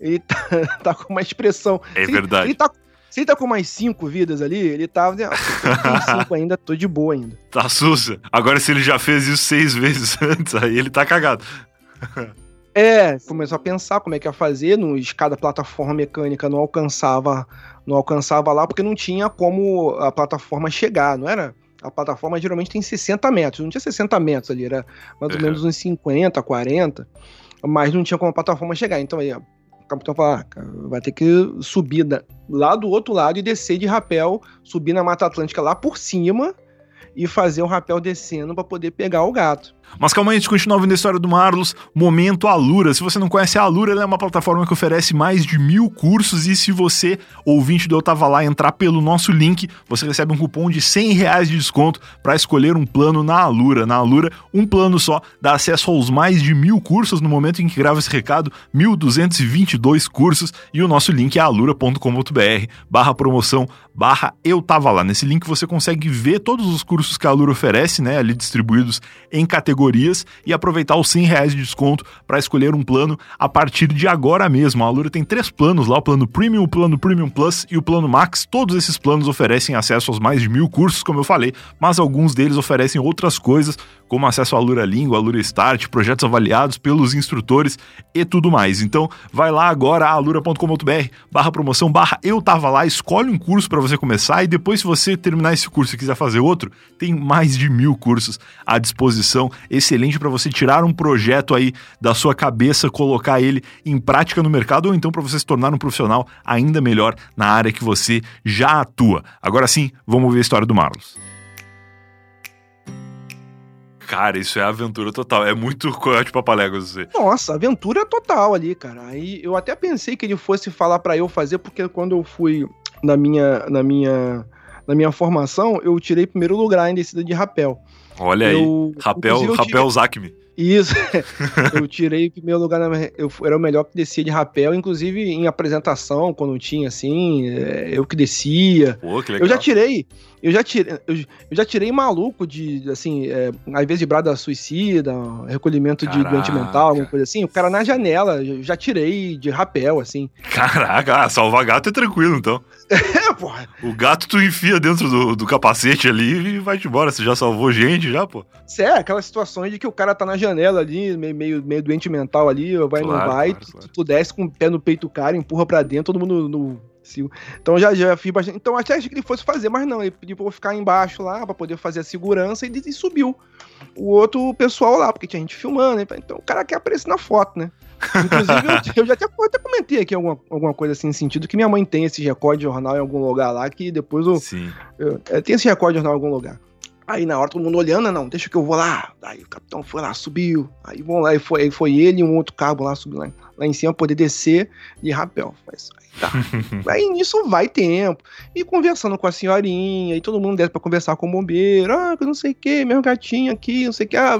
ele tá, tá com uma expressão. É se verdade. Ele, ele tá, se ele tá com mais cinco vidas ali, ele. Tá, tem cinco ainda, tô de boa ainda. Tá sussa. Agora, se ele já fez isso seis vezes antes, aí ele tá cagado. É, começou a pensar como é que ia fazer, no escada plataforma mecânica não alcançava, não alcançava lá porque não tinha como a plataforma chegar, não era? A plataforma geralmente tem 60 metros, não tinha 60 metros ali, era mais ou menos uns 50, 40, mas não tinha como a plataforma chegar. Então aí, o capitão falou: ah, vai ter que subir da, lá do outro lado e descer de rapel, subir na Mata Atlântica lá por cima e fazer o rapel descendo para poder pegar o gato. Mas calma aí, a gente continua ouvindo a história do Marlos. Momento Alura. Se você não conhece a Alura, ela é uma plataforma que oferece mais de mil cursos. E se você, ouvinte do Eu Tava Lá, entrar pelo nosso link, você recebe um cupom de 100 reais de desconto para escolher um plano na Alura. Na Alura, um plano só dá acesso aos mais de mil cursos no momento em que grava esse recado, 1.222 cursos. E o nosso link é alura.com.br barra promoção barra Eu Tava Lá. Nesse link você consegue ver todos os cursos que a Alura oferece, né, ali distribuídos em categorias categorias e aproveitar os 100 reais de desconto para escolher um plano a partir de agora mesmo. A Alura tem três planos lá: o plano Premium, o plano Premium Plus e o plano Max. Todos esses planos oferecem acesso aos mais de mil cursos, como eu falei, mas alguns deles oferecem outras coisas, como acesso à Alura Língua, Alura Start, projetos avaliados pelos instrutores e tudo mais. Então, vai lá agora, alura.com.br barra promoção, barra eu tava lá, escolhe um curso para você começar e depois, se você terminar esse curso e quiser fazer outro, tem mais de mil cursos à disposição excelente para você tirar um projeto aí da sua cabeça, colocar ele em prática no mercado ou então para você se tornar um profissional ainda melhor na área que você já atua. Agora sim, vamos ver a história do Marlos. Cara, isso é aventura total. É muito Coyote Papaléguas você. Nossa, aventura total ali, cara. Aí eu até pensei que ele fosse falar para eu fazer, porque quando eu fui na minha, na minha, na minha formação, eu tirei primeiro lugar em descida de rapel. Olha eu, aí, rapel, rapel Zacme. Isso, eu tirei em primeiro lugar, na, eu era o melhor que descia de rapel, inclusive em apresentação, quando tinha assim, é, eu que descia. Pô, que legal. Eu já tirei, eu já tirei, eu, eu já tirei maluco de, assim, é, às vezes de brada suicida, recolhimento Caraca. de doente mental, alguma coisa assim. O cara na janela, eu já tirei de rapel, assim. Caraca, ah, salvar gato é tranquilo, então. É, porra. O gato tu enfia dentro do, do capacete ali e vai-te embora. Você já salvou gente, já, pô. Sério, aquelas situações de que o cara tá na janela ali, meio, meio, meio doente mental ali, vai, claro, não vai, claro, tu, claro. tu desce com o pé no peito do cara, empurra pra dentro, todo mundo no, então já, já fiz bastante. Então até achei que ele fosse fazer, mas não. Ele pediu pra eu ficar embaixo lá pra poder fazer a segurança e, e subiu o outro pessoal lá, porque tinha gente filmando. Né? Então o cara quer aparecer na foto, né? Inclusive, eu, eu já até, eu até comentei aqui alguma, alguma coisa assim, no sentido que minha mãe tem esse recorde de jornal em algum lugar lá, que depois eu, Sim. eu, eu tem esse recorde de jornal em algum lugar. Aí na hora todo mundo olhando, não, deixa que eu vou lá. Aí o capitão foi lá, subiu. Aí vão lá, e foi, aí foi ele e um outro cabo lá, subiu lá, lá em cima, poder descer de rapel. Mas, aí, tá. aí nisso vai tempo. E conversando com a senhorinha, e todo mundo desce pra conversar com o bombeiro. Ah, que não sei o que, meu gatinho aqui, não sei o que. Ah,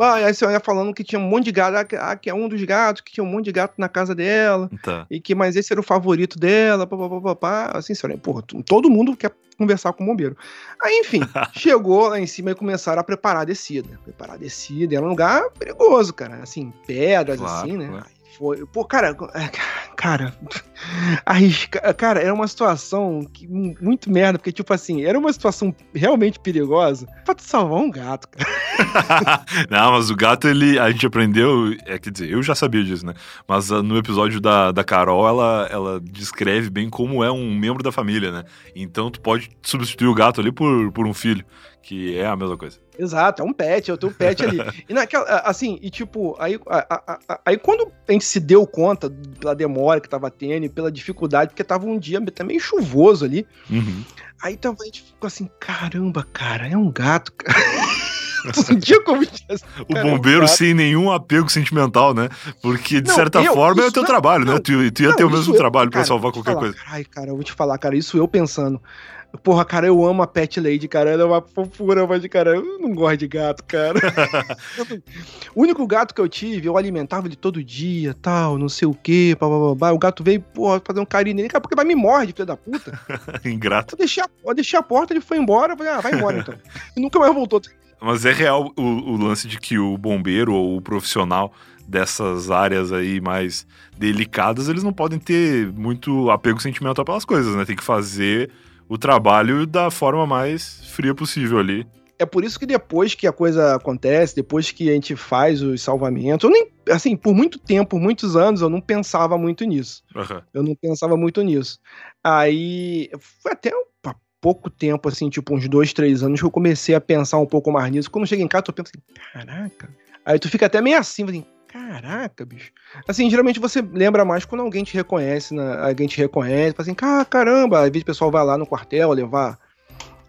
ah, aí a senhora falando que tinha um monte de gato, ah, que é um dos gatos, que tinha um monte de gato na casa dela. Tá. E que, mas esse era o favorito dela, papapá. Assim, senhora, porra, todo mundo quer conversar com o bombeiro. Aí, enfim, chegou lá em cima e começaram a preparar a descida. Preparar a descida, era um lugar perigoso, cara. Assim, pedras, claro, assim, né? Claro foi. Pô, cara, é, cara, arrisca, cara, era uma situação que, muito merda, porque, tipo assim, era uma situação realmente perigosa pra tu salvar um gato, cara. Não, mas o gato, ele, a gente aprendeu, é, quer dizer, eu já sabia disso, né? Mas uh, no episódio da, da Carol, ela, ela descreve bem como é um membro da família, né? Então tu pode substituir o gato ali por, por um filho. Que é a mesma coisa. Exato, é um pet, é o teu pet ali. E naquela, assim, e tipo, aí, a, a, aí quando a gente se deu conta pela demora que tava tendo e pela dificuldade, porque tava um dia até meio chuvoso ali, Uhum. aí tava, a gente ficou assim, caramba, cara, é um gato, cara. Como O é um bombeiro sem nenhum apego sentimental, né? Porque, de Não, certa eu- forma, é o teu não- trabalho, né? não, Tu, tu ia ter o mesmo eu- trabalho pra cara, salvar qualquer falar, coisa. Ai, cara, eu vou te falar, cara, isso eu pensando. Porra, cara, eu amo a Pet Lady, cara. Ela é uma fofura, mas, cara, eu não gosto de gato, cara. o único gato que eu tive, eu alimentava ele todo dia, tal, não sei o quê, babá. O gato veio, porra, fazer um carinho nele, cara, porque vai me morde, filho da puta. Ingrato. Eu deixei, a, eu deixei a porta, ele foi embora, eu falei, ah, vai embora então. E nunca mais voltou. Mas é real o, o lance de que o bombeiro ou o profissional dessas áreas aí mais delicadas, eles não podem ter muito apego sentimental pelas coisas, né? Tem que fazer o trabalho da forma mais fria possível ali. É por isso que depois que a coisa acontece, depois que a gente faz os salvamentos, eu nem, assim, por muito tempo, por muitos anos, eu não pensava muito nisso. Aham. Eu não pensava muito nisso. Aí, foi até há pouco tempo, assim, tipo uns dois, três anos, que eu comecei a pensar um pouco mais nisso. Quando chega em casa, eu penso assim, caraca. Aí tu fica até meio assim, assim, caraca, bicho. Assim, geralmente você lembra mais quando alguém te reconhece, né? alguém te reconhece, fala assim, "Ca- caramba, às vezes o pessoal vai lá no quartel levar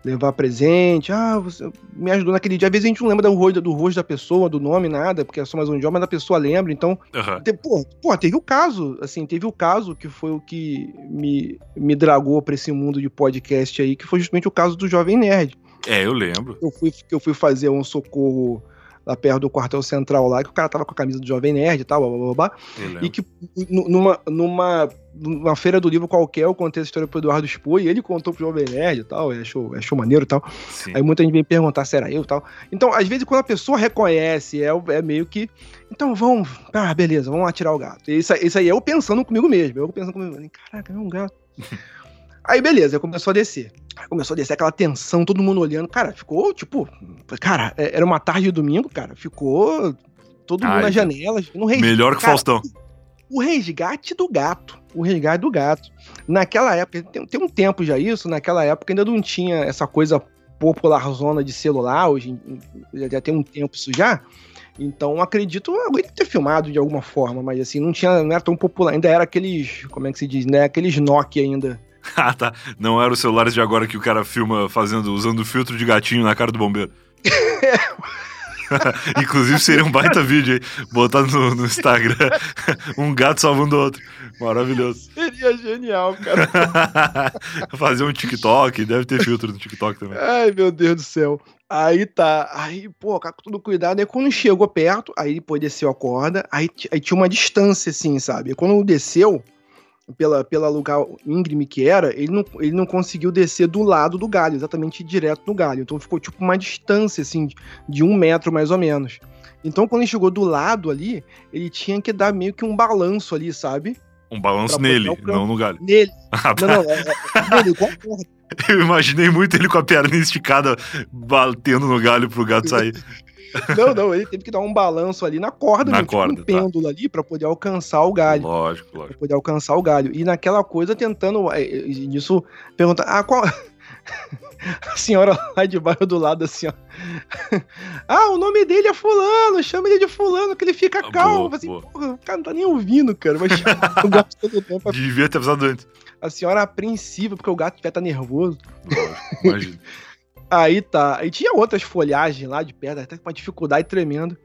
levar presente, ah, você me ajudou naquele dia. Às vezes a gente não lembra do rosto, do rosto da pessoa, do nome, nada, porque é só mais um dia, mas a pessoa lembra, então Aham. te- Pô, pô, teve o caso, assim, teve o caso que foi o que me, me dragou pra esse mundo de podcast aí, que foi justamente o caso do Jovem Nerd. É, eu lembro. Eu fui, que eu fui fazer um socorro lá perto do quartel central lá, que o cara tava com a camisa do Jovem Nerd e tal, blá, blá, blá, blá, e que nu- numa, numa, numa feira do livro qualquer eu contei essa história pro Eduardo Expo e ele contou pro Jovem Nerd e tal, e achou, achou maneiro e tal. Sim. Aí muita gente vem perguntar se era eu e tal. Então, às vezes, quando a pessoa reconhece, é, é meio que. Então vamos. Ah, beleza, vamos atirar o gato. Isso, aí- isso aí é eu pensando comigo mesmo. Eu pensando comigo. Caraca, é um gato. aí, beleza, começou a descer. Começou a descer aquela tensão, todo mundo olhando. Cara, ficou, tipo. Cara, é- era uma tarde de domingo, cara. Ficou. Todo mundo Ai, nas janelas. No Melhor que o Cara, Faustão. o resgate do gato. O resgate do gato. Naquela época, tem, tem um tempo já isso, naquela época ainda não tinha essa coisa popular zona de celular, hoje já tem um tempo isso já. Então acredito alguém ter filmado de alguma forma, mas assim, não tinha, não era tão popular, ainda era aqueles, como é que se diz, né, aqueles Nokia ainda. Ah, tá. Não era os celulares de agora que o cara filma fazendo, usando filtro de gatinho na cara do bombeiro. Inclusive seria um baita vídeo aí, botar no, no Instagram um gato salvando o outro. Maravilhoso. Seria genial, cara. Fazer um TikTok, deve ter filtro no TikTok também. Ai, meu Deus do céu. Aí tá, aí, pô, cara, com todo cuidado. Aí quando chegou perto, aí depois desceu a corda, aí, aí tinha uma distância, assim, sabe? E quando desceu, pela, pela lugar íngreme que era, ele não, ele não conseguiu descer do lado do galho, exatamente direto no galho. Então ficou tipo uma distância, assim, de- de um metro mais ou menos. Então quando ele chegou do lado ali, ele tinha que dar meio que um balanço ali, sabe? Um balanço nele, não no galho. Nele. Ah, tá. Não, não, é, é, nele, igual a corda. Eu imaginei muito ele com a perninha esticada, batendo no galho pro gato sair. Não, não, ele teve que dar um balanço ali na corda, Na tipo corda, um tá. pêndulo ali pra poder alcançar o galho. Lógico, Pra lógico. poder alcançar o galho. E naquela coisa tentando. é, Nisso, perguntar. Ah, qual. A senhora lá de baixo do lado, assim, ó. Ah, o nome dele é Fulano, chama ele de Fulano, que ele fica Ah, calmo. boa, assim, boa. porra, o cara não tá nem ouvindo, cara. Mas o gato todo tempo. Devia ter avisado antes. A senhora apreensiva, porque o gato já tá nervoso. Lógico, imagina. Aí tá. Aí tinha outras folhagens lá de pedra, até com uma dificuldade tremenda.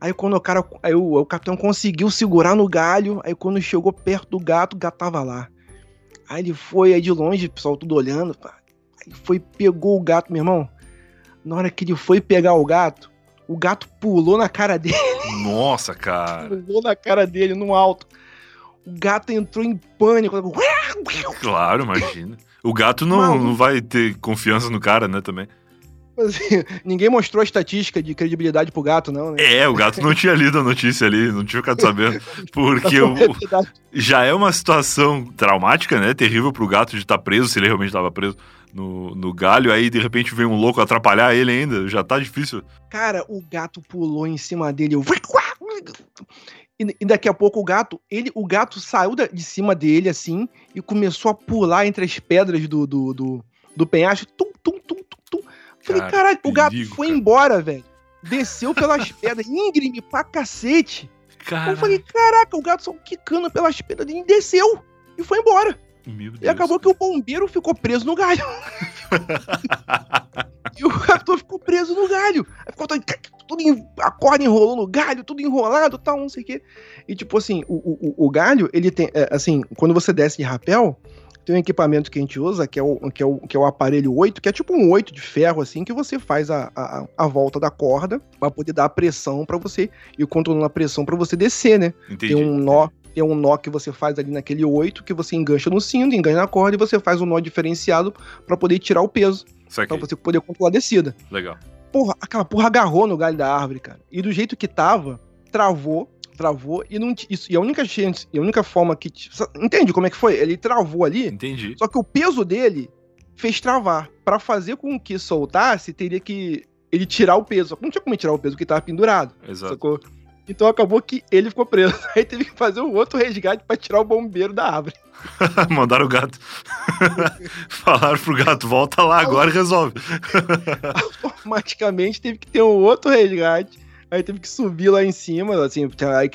Aí quando o cara. Aí o, o capitão conseguiu segurar no galho. Aí quando chegou perto do gato, o gato tava lá. Aí ele foi aí de longe, o pessoal tudo olhando. pá. Aí foi, pegou o gato, meu irmão. Na hora que ele foi pegar o gato, o gato pulou na cara dele, Nossa, cara. pulou na cara dele no alto. O gato entrou em pânico. Claro, imagina. O gato não, Maluco. não vai ter confiança no cara, né, também. Assim, ninguém mostrou a estatística de credibilidade pro gato, não, né? É, o gato não tinha lido a notícia ali, não tinha ficado sabendo. Porque o, já é uma situação traumática, né? Terrível pro gato de estar preso, se ele realmente estava preso no, no galho. Aí, de repente, vem um louco atrapalhar ele ainda. Já tá difícil. Cara, o gato pulou em cima dele. eu- E, e daqui a pouco o gato, ele, o gato saiu da- de cima dele assim e começou a pular entre as pedras do, do, do, do penhasco. Tum, tum, tum, tum, tum. Falei, caralho, o gato foi cara. embora, velho. Desceu pelas pedras, íngreme pra cacete. Caraca. Eu falei, caraca, o gato só quicando pelas pedras e desceu e foi embora. Meu e acabou que o bombeiro ficou preso no galho. e o gato ficou preso no galho. Aí ficou todo, tudo a corda enrolou no galho, tudo enrolado tal, não sei o quê. E tipo assim, o, o, o galho, ele tem, é, assim, quando você desce de rapel, tem um equipamento que a gente usa, que é o, que é o, que é o aparelho 8, que é tipo um 8 de ferro, assim, que você faz a, a, a volta da corda para poder dar a pressão para você, e o controlando a pressão para você descer, né? Entendi. Tem um nó tem um nó que você faz ali naquele 8 que você engancha no cinto, engancha na corda e você faz um nó diferenciado para poder tirar o peso. Para você poder controlar a descida. Legal. Porra, aquela porra agarrou no galho da árvore, cara. E do jeito que tava, travou, travou e não isso e a única chance, e a única forma que entende como é que foi? Ele travou ali. Entendi. Só que o peso dele fez travar. Para fazer com que soltasse, teria que ele tirar o peso. Não tinha como tirar o peso que tava pendurado. Exato. Sacou? Então acabou que ele ficou preso. Aí teve que fazer um outro resgate para tirar o bombeiro da árvore. Mandaram o gato. Falaram pro gato, volta lá agora e resolve. Automaticamente teve que ter um outro resgate. Aí teve que subir lá em cima, assim,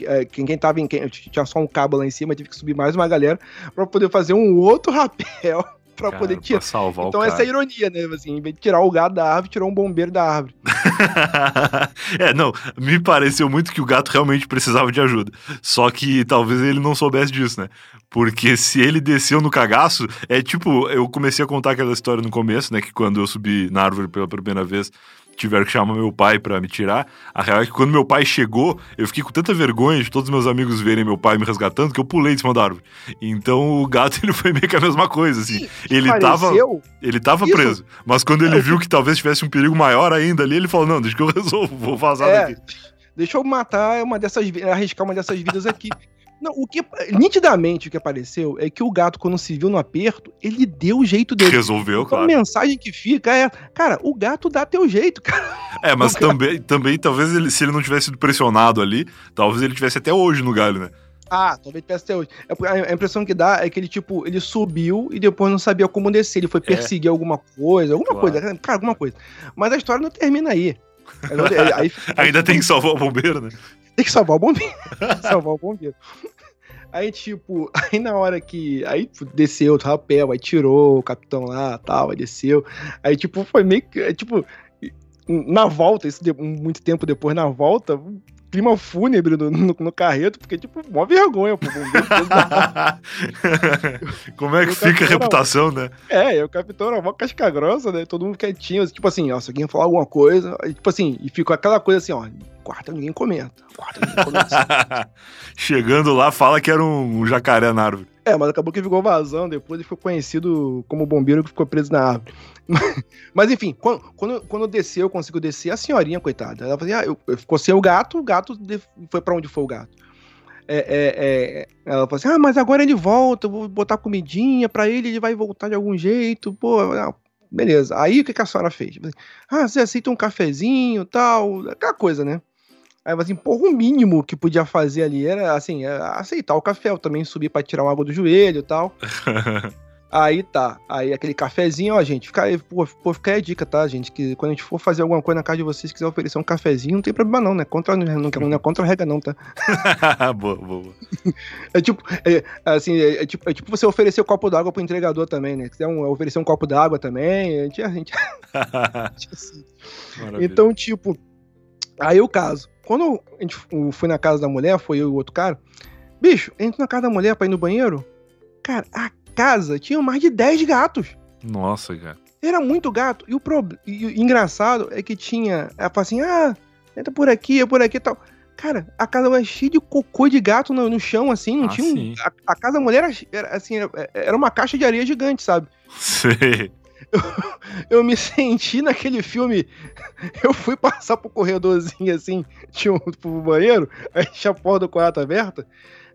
é, quem, quem tava em. Quem, tinha só um cabo lá em cima, teve que subir mais uma galera para poder fazer um outro rapel pra cara, poder tirar. salvar então, essa é a ironia, né? Assim, em vez de tirar o gato da árvore, tirou um bombeiro da árvore. é, não, me pareceu muito que o gato realmente precisava de ajuda. Só que talvez ele não soubesse disso, né? Porque se ele desceu no cagaço, é tipo, eu comecei a contar aquela história no começo, né? Que quando eu subi na árvore pela primeira vez, tiveram que chamar meu pai para me tirar. A real é que quando meu pai chegou, eu fiquei com tanta vergonha de todos os meus amigos verem meu pai me resgatando que eu pulei de cima da árvore. Então o gato ele foi meio que a mesma coisa, assim. ele tava, ele tava Isso. preso, mas quando ele é, viu que talvez tivesse um perigo maior ainda ali, ele falou: "Não, deixa que eu resolvo, vou vazar é, daqui". Deixa eu matar uma dessas, arriscar uma dessas vidas aqui. Não, o que nitidamente o que apareceu é que o gato, quando se viu no aperto, ele deu o jeito dele. Resolveu, então, claro. A mensagem que fica é, cara, o gato dá teu jeito, cara. É, mas também, também, talvez ele, se ele não tivesse sido pressionado ali, talvez ele tivesse até hoje no galho, né? Ah, talvez tivesse até hoje. É, a impressão que dá é que ele, tipo, ele subiu e depois não sabia como descer. Ele foi é. perseguir é. alguma coisa, alguma claro. coisa, cara, alguma coisa. Mas a história não termina aí. Aí Ainda tem que salvar o bombeiro, né? Tem que salvar o bombeiro. salvar o bombeiro. Aí, tipo, aí na hora que. Aí desceu o rapel, aí tirou o capitão lá tal, aí desceu. Aí, tipo, foi meio que. Tipo, na volta, isso muito tempo depois, na volta, clima fúnebre no, no, no, carreto, porque, tipo, mó vergonha, pô. Como é que fica a reputação, né? É, o capitão era mó casca grossa, né? Todo mundo quietinho, tipo assim, ó, se alguém falar alguma coisa, tipo assim, e ficou aquela coisa assim, ó, quarta ninguém comenta. Quarta ninguém comenta. Chegando lá, fala que era um, um jacaré na árvore. É, mas acabou que ficou vazão, depois ele ficou conhecido como bombeiro que ficou preso na árvore. Mas enfim, quando, quando, quando desceu, eu consigo descer, a senhorinha, coitada, ela falou assim, ah, eu, eu ficou sem o gato, o gato foi para onde foi o gato. É, é, é, ela falou assim, ah, mas agora ele volta, vou botar comidinha para ele, ele vai voltar de algum jeito, pô, beleza. Aí o que, que a senhora fez? Ah, você aceita um cafezinho tal, aquela coisa, né? Aí assim, porra, o mínimo que podia fazer ali era, assim, aceitar o café, eu também subir para tirar uma água do joelho e tal. Aí tá, aí aquele cafezinho, ó, gente, fica aí, pô, pô, fica aí a dica, tá, gente, que quando a gente for fazer alguma coisa na casa de vocês, quiser oferecer um cafezinho, não tem problema não, né, contra, não, não, não é contra a regra não, tá? boa, boa, boa. É tipo, é, assim, é, é, tipo, é tipo você oferecer um copo d'água pro entregador também, né, quiser um, oferecer um copo d'água também, a gente, a gente, assim. Então, tipo, aí o caso, quando a gente foi na casa da mulher, foi eu e o outro cara, bicho, entra na casa da mulher pra ir no banheiro, cara, a casa tinha mais de 10 gatos. Nossa, cara. Era muito gato. E o, pro... e o engraçado é que tinha. Ela fala assim: ah, entra por aqui, é por aqui e tal. Cara, a casa era cheia de cocô de gato no, no chão, assim, não ah, tinha um... a, a, casa da mulher era, assim, era, era, uma caixa de areia gigante, sabe? Sim. Eu, eu, me senti naquele filme. Eu fui passar pro corredorzinho assim, tinha um pro banheiro, aí tinha a porta do quarto aberta.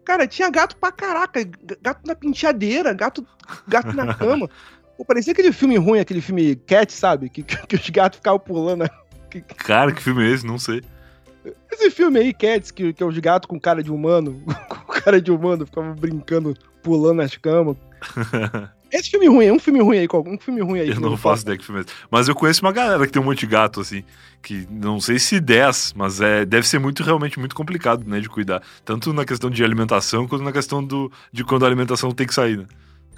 Cara, tinha gato pra caraca. Gato na penteadeira, gato, gato na cama. Pô, parecia aquele filme ruim, aquele filme Cat, sabe? Que, que, que os gatos ficavam pulando. Cara, que filme é esse? Não sei. Esse filme aí, Cats, que, que é os gatos com cara de humano, com cara de humano, ficavam brincando, pulando nas camas. Esse filme ruim, é um filme ruim aí, um filme ruim aí. Eu não faço ideia que filme é. Mas eu conheço uma galera que tem um monte de gato, assim, que não sei se 10, mas é, deve ser muito, realmente, muito complicado, né, de cuidar. Tanto na questão de alimentação, quanto na questão do, de quando a alimentação tem que sair, né?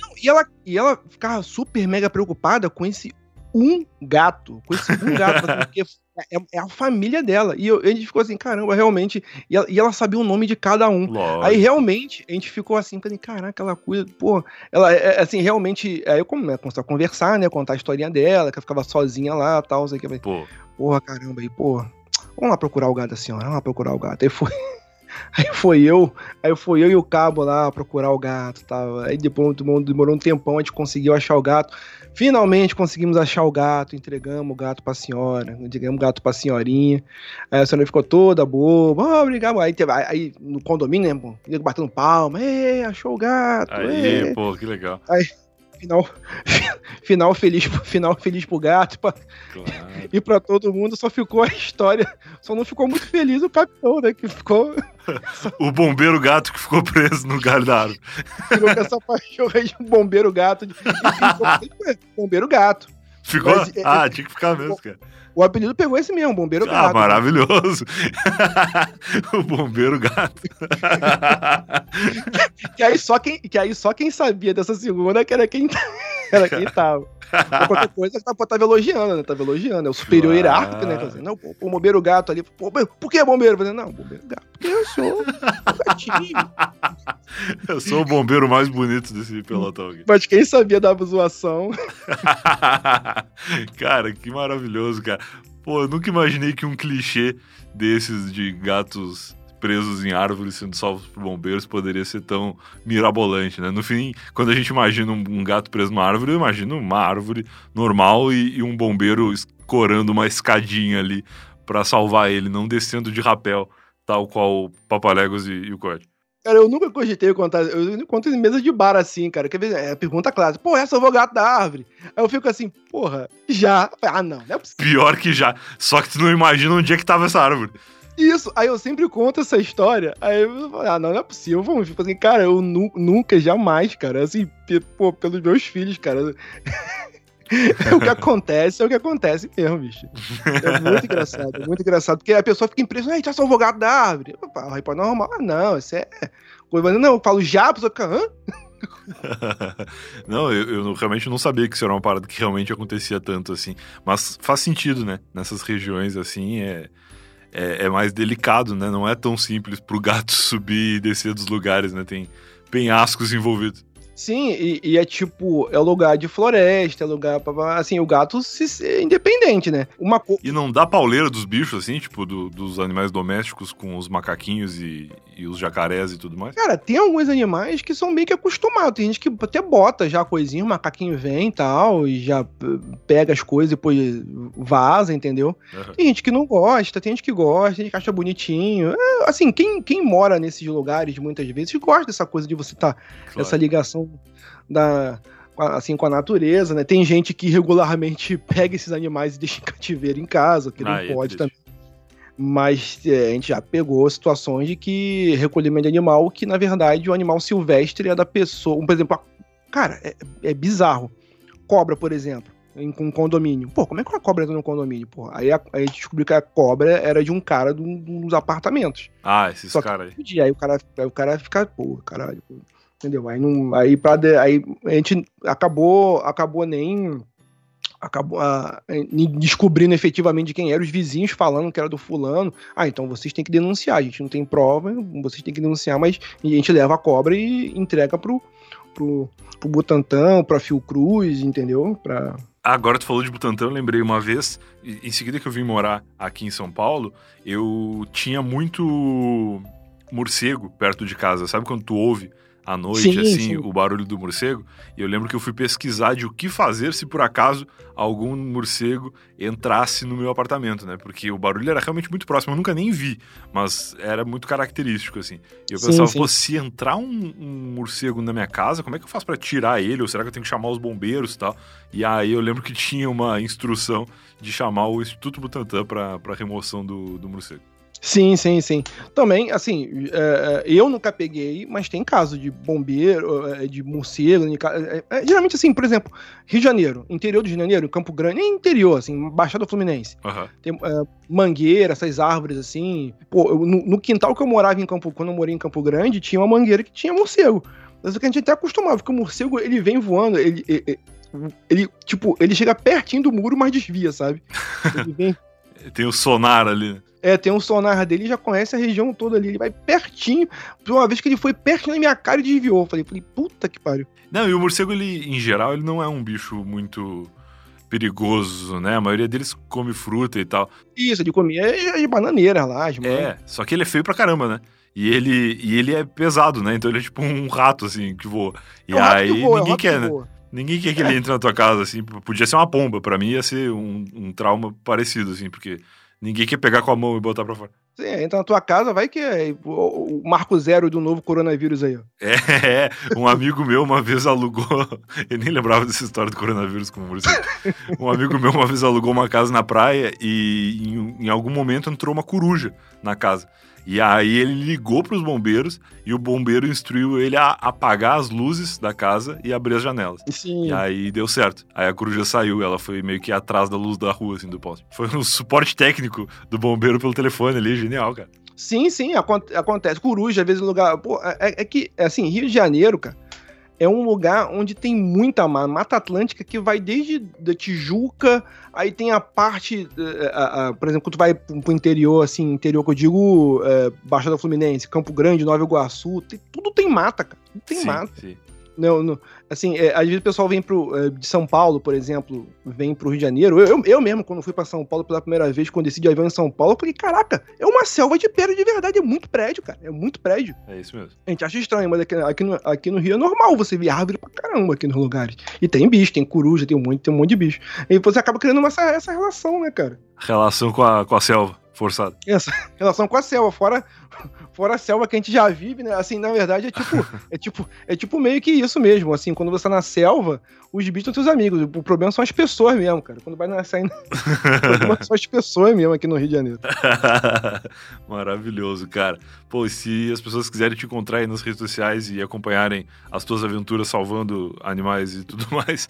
Não, e, ela, e ela ficava super mega preocupada com esse um gato, com esse um gato, porque é, é, a família dela. E eu, a gente ficou assim, caramba, realmente. E ela, e ela sabia o nome de cada um. Lógico. Aí realmente a gente ficou assim, falei, caraca, ela cuida, pô. Ela, é, é assim, realmente. Aí eu come, né, comecei a conversar, né? Contar a historinha dela, que ela ficava sozinha lá e tal. Sei que, pô. Porra, caramba, aí, pô. Vamos lá procurar o gato da senhora, vamos lá procurar o gato. Aí foi. Aí foi eu, aí foi eu e o cabo lá procurar o gato, tal. Aí depois demorou um tempão, a gente conseguiu achar o gato. Finalmente conseguimos achar o gato, entregamos o gato pra senhora, entregamos o gato pra senhorinha. Aí a senhora ficou toda boba, oh, obrigado. Aí, teve, aí no condomínio, né, pô, batendo palma, ei, achou o gato. Aí, pô, que legal. Aí, final, final feliz, final feliz pro gato pra, claro. e para todo mundo. Só ficou a história, só não ficou muito feliz o capitão, né? Que ficou. o bombeiro gato que ficou preso no galho da árvore. Ficou com essa paixão aí de bombeiro gato. De, bombeiro gato. Ficou? Mas, ah, é, tinha que ficar mesmo, cara. O apelido pegou esse mesmo, Bombeiro ah, Gato. Ah, maravilhoso. o Bombeiro Gato. que, aí só quem, que aí só quem sabia dessa segunda que era quem, era quem tava. Ou qualquer coisa que tava, tava elogiando, né? Tava elogiando. É o superior claro. hierárquico, né? Fazendo, não, o bombeiro gato ali. Pô, por que bombeiro? Fazendo, não, bombeiro gato. Porque eu sou um gatinho. Eu sou o bombeiro mais bonito desse pelotão aqui. Mas quem sabia da zoação. cara, que maravilhoso, cara. Pô, eu nunca imaginei que um clichê desses de gatos presos em árvores sendo salvos por bombeiros poderia ser tão mirabolante, né? No fim, quando a gente imagina um, um gato preso numa árvore, eu imagino uma árvore normal e, e um bombeiro escorando uma escadinha ali para salvar ele, não descendo de rapel, tal qual o Papaléguas e, e o Código. Cara, eu nunca cogitei contar. Eu conto em mesa de bar assim, cara. Quer ver? É pergunta clássica. Pô, essa é o gato da árvore. Aí eu fico assim, porra, já. Ah, não, não é possível. Pior que já. Só que tu não imagina onde é que tava essa árvore. Isso, aí eu sempre conto essa história. Aí eu falo, ah, não, não é possível. Vamos, tipo assim, cara, eu nu nunca, jamais, cara. Assim, pô, pelos meus filhos, cara. o que acontece é o que acontece mesmo, bicho. É muito engraçado, é muito engraçado. Porque a pessoa fica impressionada, já sou advogado da árvore. Aí pode normal. Ah, não, isso é. Não, eu falo já, a pessoa fica, hã? não, eu, eu, realmente não sabia que isso era uma parada que realmente acontecia tanto assim. Mas faz sentido, né? Nessas regiões assim, é, é, é mais delicado, né? Não é tão simples pro gato subir e descer dos lugares, né? Tem penhascos envolvidos. Sim, e, e, é tipo, é lugar de floresta, é lugar pra, assim, o gato se, é independente, né? Uma co... E não dá pauleira dos bichos, assim, tipo, do, dos animais domésticos com os macaquinhos e, e, os jacarés e tudo mais? Cara, tem alguns animais que são meio que acostumados. Tem gente que até bota já a coisinha, o macaquinho vem e tal, e já pega as coisas e depois vaza, entendeu? Uhum. Tem gente que não gosta, tem gente que gosta, tem gente que acha bonitinho. É, assim, quem, quem mora nesses lugares muitas vezes gosta dessa coisa de você tá, claro. essa ligação da assim com a natureza, né? Tem gente que regularmente pega esses animais e deixa em cativeiro em casa, que não ah, é pode também. Mas é, a gente já pegou situações de que recolhimento de animal que, na verdade, o animal silvestre é da pessoa. Por exemplo, a, cara, é, é, bizarro. Cobra, por exemplo, em um condomínio. Pô, como é que uma cobra entra no condomínio? Pô, aí a, a, gente descobriu que a cobra era de um cara de um, dos apartamentos. Ah, esses caras aí. Aí o cara, aí o cara fica, pô, caralho, Entendeu? Aí, não, aí, de, aí a gente acabou, acabou nem acabou a, descobrindo efetivamente de quem era, os vizinhos falando que era do fulano. Ah, então vocês têm que denunciar, a gente não tem prova, vocês têm que denunciar, mas a gente leva a cobra e entrega pro, pro, pro Butantan, pra Fiocruz, entendeu? Pra... Agora tu falou de Butantan, eu lembrei uma vez, em seguida que eu vim morar aqui em São Paulo, eu tinha muito morcego perto de casa. Sabe quando tu ouve à noite, sim, assim, sim. o barulho do morcego. E eu lembro que eu fui pesquisar de o que fazer se por acaso algum morcego entrasse no meu apartamento, né? Porque o barulho era realmente muito próximo. Eu nunca nem vi, mas era muito característico, assim. E eu pensava, sim, pô, se entrar um, um, morcego na minha casa, como é que eu faço para tirar ele? Ou será que eu tenho que chamar os bombeiros e tal? E aí eu lembro que tinha uma instrução de chamar o Instituto Butantan para remoção do, do morcego. Sim, sim, sim. Também, assim, é, é eu nunca peguei, mas tem caso de bombeiro, é, de morcego. Geralmente, assim, por exemplo, Rio de Janeiro, interior do Rio de Janeiro, Campo Grande, nem interior, assim, Baixada Fluminense. Uhum. Tem mangueira, essas árvores, assim. Pô, no, no, quintal que eu morava em Campo, quando eu morei em Campo Grande, tinha uma mangueira que tinha morcego. Mas o que a gente até acostumava, porque o morcego, ele vem voando, ele, ele, ele tipo, ele chega pertinho do muro, mas desvia, sabe? Ele vem... Tem o sonar ali. É, tem um sonar dele e já conhece a região toda ali. Ele vai pertinho. Uma vez que ele foi pertinho na minha cara e desviou. Falei, falei, puta que pariu. Não, e o morcego, ele, em geral, ele não é um bicho muito perigoso, né? A maioria deles come fruta e tal. Isso, ele comia é de bananeira lá, de É, só que ele é feio pra caramba, né? E ele, e ele é pesado, né? Então ele é tipo um rato, assim, que voa. E é aí voa, ninguém é quer, né? Ninguém quer que ele entre na tua casa, assim. Podia ser uma pomba. Pra mim ia ser um, um trauma parecido, assim, porque Ninguém quer pegar com a mão e botar pra fora. Sim, entra na tua casa, vai que é o marco zero do novo coronavírus aí, ó. É, um amigo meu uma vez alugou. Eu nem lembrava dessa história do coronavírus com o morcego. Um amigo meu uma vez alugou uma casa na praia e em, em algum momento entrou uma coruja na casa. E aí ele ligou para os bombeiros e o bombeiro instruiu ele a apagar as luzes da casa e abrir as janelas. Sim. E aí deu certo. Aí a coruja saiu, ela foi meio que atrás da luz da rua, assim, do poste. Foi um suporte técnico do bombeiro pelo telefone ali, genial, cara. Sim, sim, acontece. Coruja, às vezes, no lugar. Pô, é, é que, assim, Rio de Janeiro, cara é um lugar onde tem muita mata, mata atlântica que vai desde da Tijuca, aí tem a parte, eh, a, a, por exemplo, quando tu vai pro interior, assim, interior que eu digo, é, Baixada Fluminense, Campo Grande, Nova Iguaçu, tem, tudo tem mata, cara, tudo tem sim, mata. Sim. Não, não, assim, é, às vezes o pessoal vem pro, é, de São Paulo, por exemplo, vem pro Rio de Janeiro. Eu, eu, eu mesmo, quando fui para São Paulo pela primeira vez, quando decidi avião em São Paulo, eu falei, caraca, é uma selva de pedra de verdade, é muito prédio, cara, é muito prédio. É isso mesmo. A gente acha estranho, mas aqui, aqui, no, aqui no Rio é normal você ver árvore pra caramba aqui nos lugares. E tem bicho, tem coruja, tem um monte, tem um monte de bicho. E você acaba criando uma, essa, essa relação, né, cara? Relação com a, com a selva forçado. Essa relação com a selva, fora fora a selva que a gente já vive, né? Assim, na verdade, é tipo, é tipo, é tipo meio que isso mesmo. Assim, quando você tá na selva, os bichos são seus amigos. O problema são as pessoas mesmo, cara. Quando vai nascer, o problema são as pessoas mesmo aqui no Rio de Janeiro. Maravilhoso, cara. Pô, se as pessoas quiserem te encontrar aí nas redes sociais e acompanharem as tuas aventuras salvando animais e tudo mais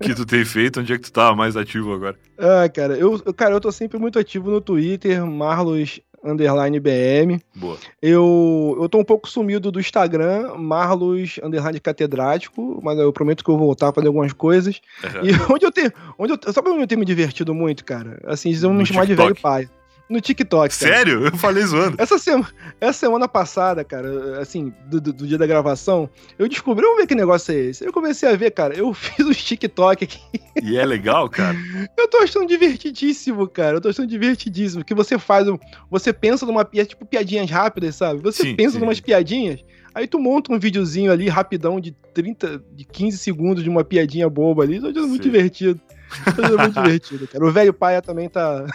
que tu tem feito, onde é que tu tá mais ativo agora? Ah, cara, eu, cara, eu tô sempre muito ativo no Twitter, Marlos underline BM. Boa. Eu, eu tô um pouco sumido do Instagram, Marlos underline catedrático, mas eu prometo que eu vou voltar a fazer algumas coisas. Uhum. E onde eu tenho. Onde eu, sabe onde eu tenho me divertido muito, cara? Assim, eles vão me chamar de velho pai no TikTok. Cara. Sério? Eu falei zoando. Essa semana, essa semana passada, cara, assim, do, do, do, dia da gravação, eu descobri, vamos ver que negócio é esse. Eu comecei a ver, cara, eu fiz os TikTok aqui. E é legal, cara? eu tô achando divertidíssimo, cara. Eu tô achando divertidíssimo. Que você faz, você pensa numa piada, tipo piadinhas rápidas, sabe? Você sim, pensa sim. numas piadinhas, aí tu monta um videozinho ali rapidão de 30, de 15 segundos de uma piadinha boba ali. Tô achando muito divertido. Tô achando muito divertido, cara. O velho paia também tá.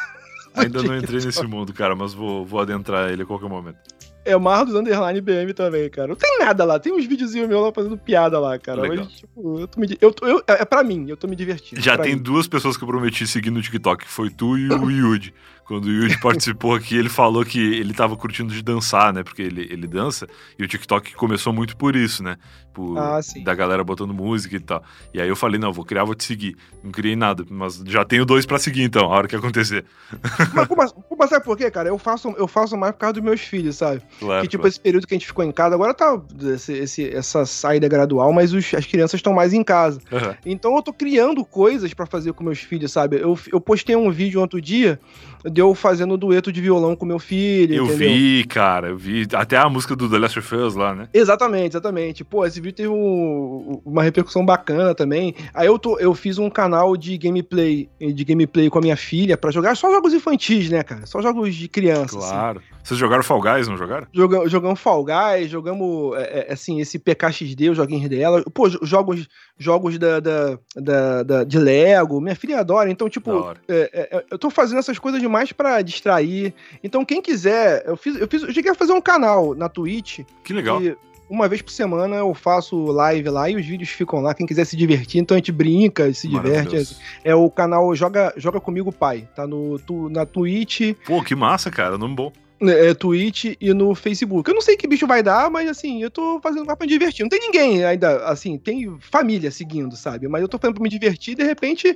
Ainda não entrei nesse mundo, cara, mas vou, vou adentrar ele a qualquer momento. É Marlos Underline BM também, cara. Não tem nada lá, tem uns videozinhos meus lá fazendo piada lá, cara. Legal. Mas, tipo, eu tô me. Eu, eu, é pra mim, eu tô me divertindo. Já tem mim. duas pessoas que eu prometi seguir no TikTok, foi tu e o Yudi. Quando o Yuji participou aqui, ele falou que ele tava curtindo de dançar, né? Porque ele, ele dança. E o TikTok começou muito por isso, né? Por, ah, da galera botando música e tal. E aí eu falei, não, vou criar, vou te seguir. Não criei nada, mas já tenho dois para seguir, então, a hora que acontecer. Mas, mas sabe por quê, cara? Eu faço, eu faço mais por causa dos meus filhos, sabe? Claro, que tipo, claro. esse período que a gente ficou em casa, agora tá esse, esse essa saída gradual, mas os, as crianças estão mais em casa. Uhum. Então eu tô criando coisas para fazer com meus filhos, sabe? Eu, eu postei um vídeo outro dia de eu fazendo dueto de violão com meu filho. Eu entendeu? vi, cara, eu vi. Até a música do The Last of Us lá, né? Exatamente, exatamente. Pô, esse vídeo teve um, uma repercussão bacana também. Aí eu, tô, eu fiz um canal de gameplay, de gameplay com a minha filha para jogar só jogos infantis, né, cara? Só jogos de criança. Assim. Claro. Assim. Vocês jogaram Fall Guys, não jogaram? Joga, jogamos Fall Guys, jogamos, é, é, assim, esse PKXD, os joguinhos dela. Pô, jogos, jogos da, da, da, da de Lego. Minha filha adora. Então, tipo, é, é, eu tô fazendo essas coisas demais para distrair. Então, quem quiser, eu fiz, eu fiz, eu cheguei a fazer um canal na Twitch. Que legal. E, uma vez por semana eu faço live lá e os vídeos ficam lá. Quem quiser se divertir, então a gente brinca, se diverte. É, o canal Joga, Joga Comigo Pai. Tá no, tu, na Twitch. Pô, que massa, cara. Nome bom. é, Twitch e no Facebook. Eu não sei que bicho vai dar, mas assim, eu tô fazendo pra me divertir. Não tem ninguém ainda, assim, tem família seguindo, sabe? Mas eu tô fazendo pra me divertir e de repente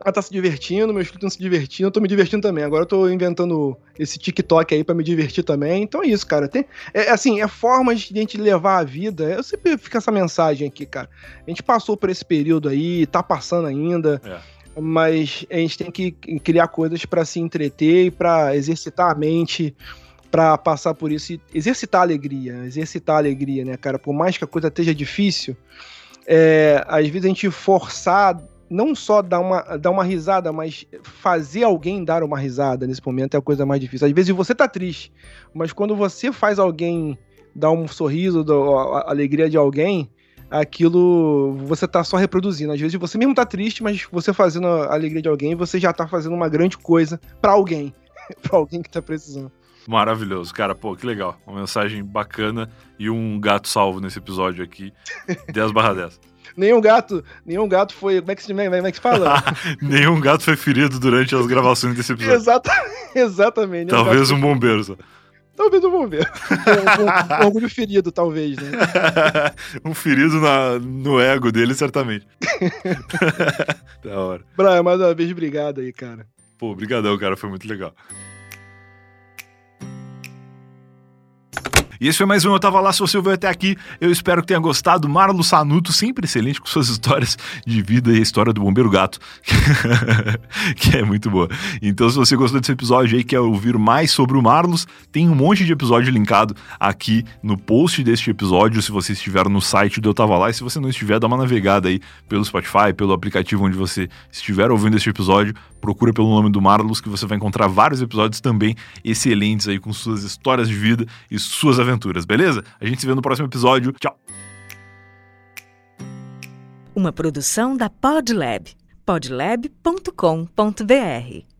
ela tá se divertindo, meus filhos estão se divertindo, eu tô me divertindo também. Agora eu tô inventando esse TikTok aí para me divertir também. Então é isso, cara. Tem, é, assim, é formas de a gente levar a vida. Eu sempre fico essa mensagem aqui, cara. A gente passou por esse período aí, tá passando ainda. É mas a gente tem que criar coisas para se entreter e para exercitar a mente, para passar por isso e exercitar a alegria, exercitar a alegria, né, cara? Por mais que a coisa esteja difícil, é, às vezes a gente forçar não só dar uma, dar uma risada, mas fazer alguém dar uma risada nesse momento é a coisa mais difícil. Às vezes você tá triste, mas quando você faz alguém dar um sorriso, a alegria de alguém, aquilo você tá só reproduzindo. Às vezes você mesmo tá triste, mas você fazendo a alegria de alguém, você já tá fazendo uma grande coisa para alguém, para alguém que tá precisando. Maravilhoso, cara, pô, que legal. Uma mensagem bacana e um gato salvo nesse episódio aqui. 10 barra 10. Nenhum gato, nenhum gato foi. Como é que se, como é que se fala? nenhum gato foi ferido durante as gravações desse episódio. Exata, exatamente. Talvez um bombeiro só. Talvez um bombeiro. um, um, orgulho ferido, talvez, né? um ferido na, no ego dele, certamente. da hora. Brian, mais uma vez, obrigado aí, cara. Pô, obrigadão, cara, foi muito legal. E esse foi mais um Eu Tava Lá, se você ouviu até aqui, eu espero que tenha gostado. Marlo Sanuto, sempre excelente com suas histórias de vida e a história do Bombeiro Gato, que é muito boa. Então, se você gostou desse episódio aí, quer ouvir mais sobre o Marlos, tem um monte de episódio linkado aqui no post deste episódio, se você estiver no site do Eu Tava Lá, e se você não estiver, dá uma navegada aí pelo Spotify, pelo aplicativo onde você estiver ouvindo este episódio, procura pelo nome do Marlos, que você vai encontrar vários episódios também excelentes aí com suas histórias de vida e suas aventuras, beleza? A gente se vê no próximo episódio. Tchau! Uma produção da Podlab. podlab.com.br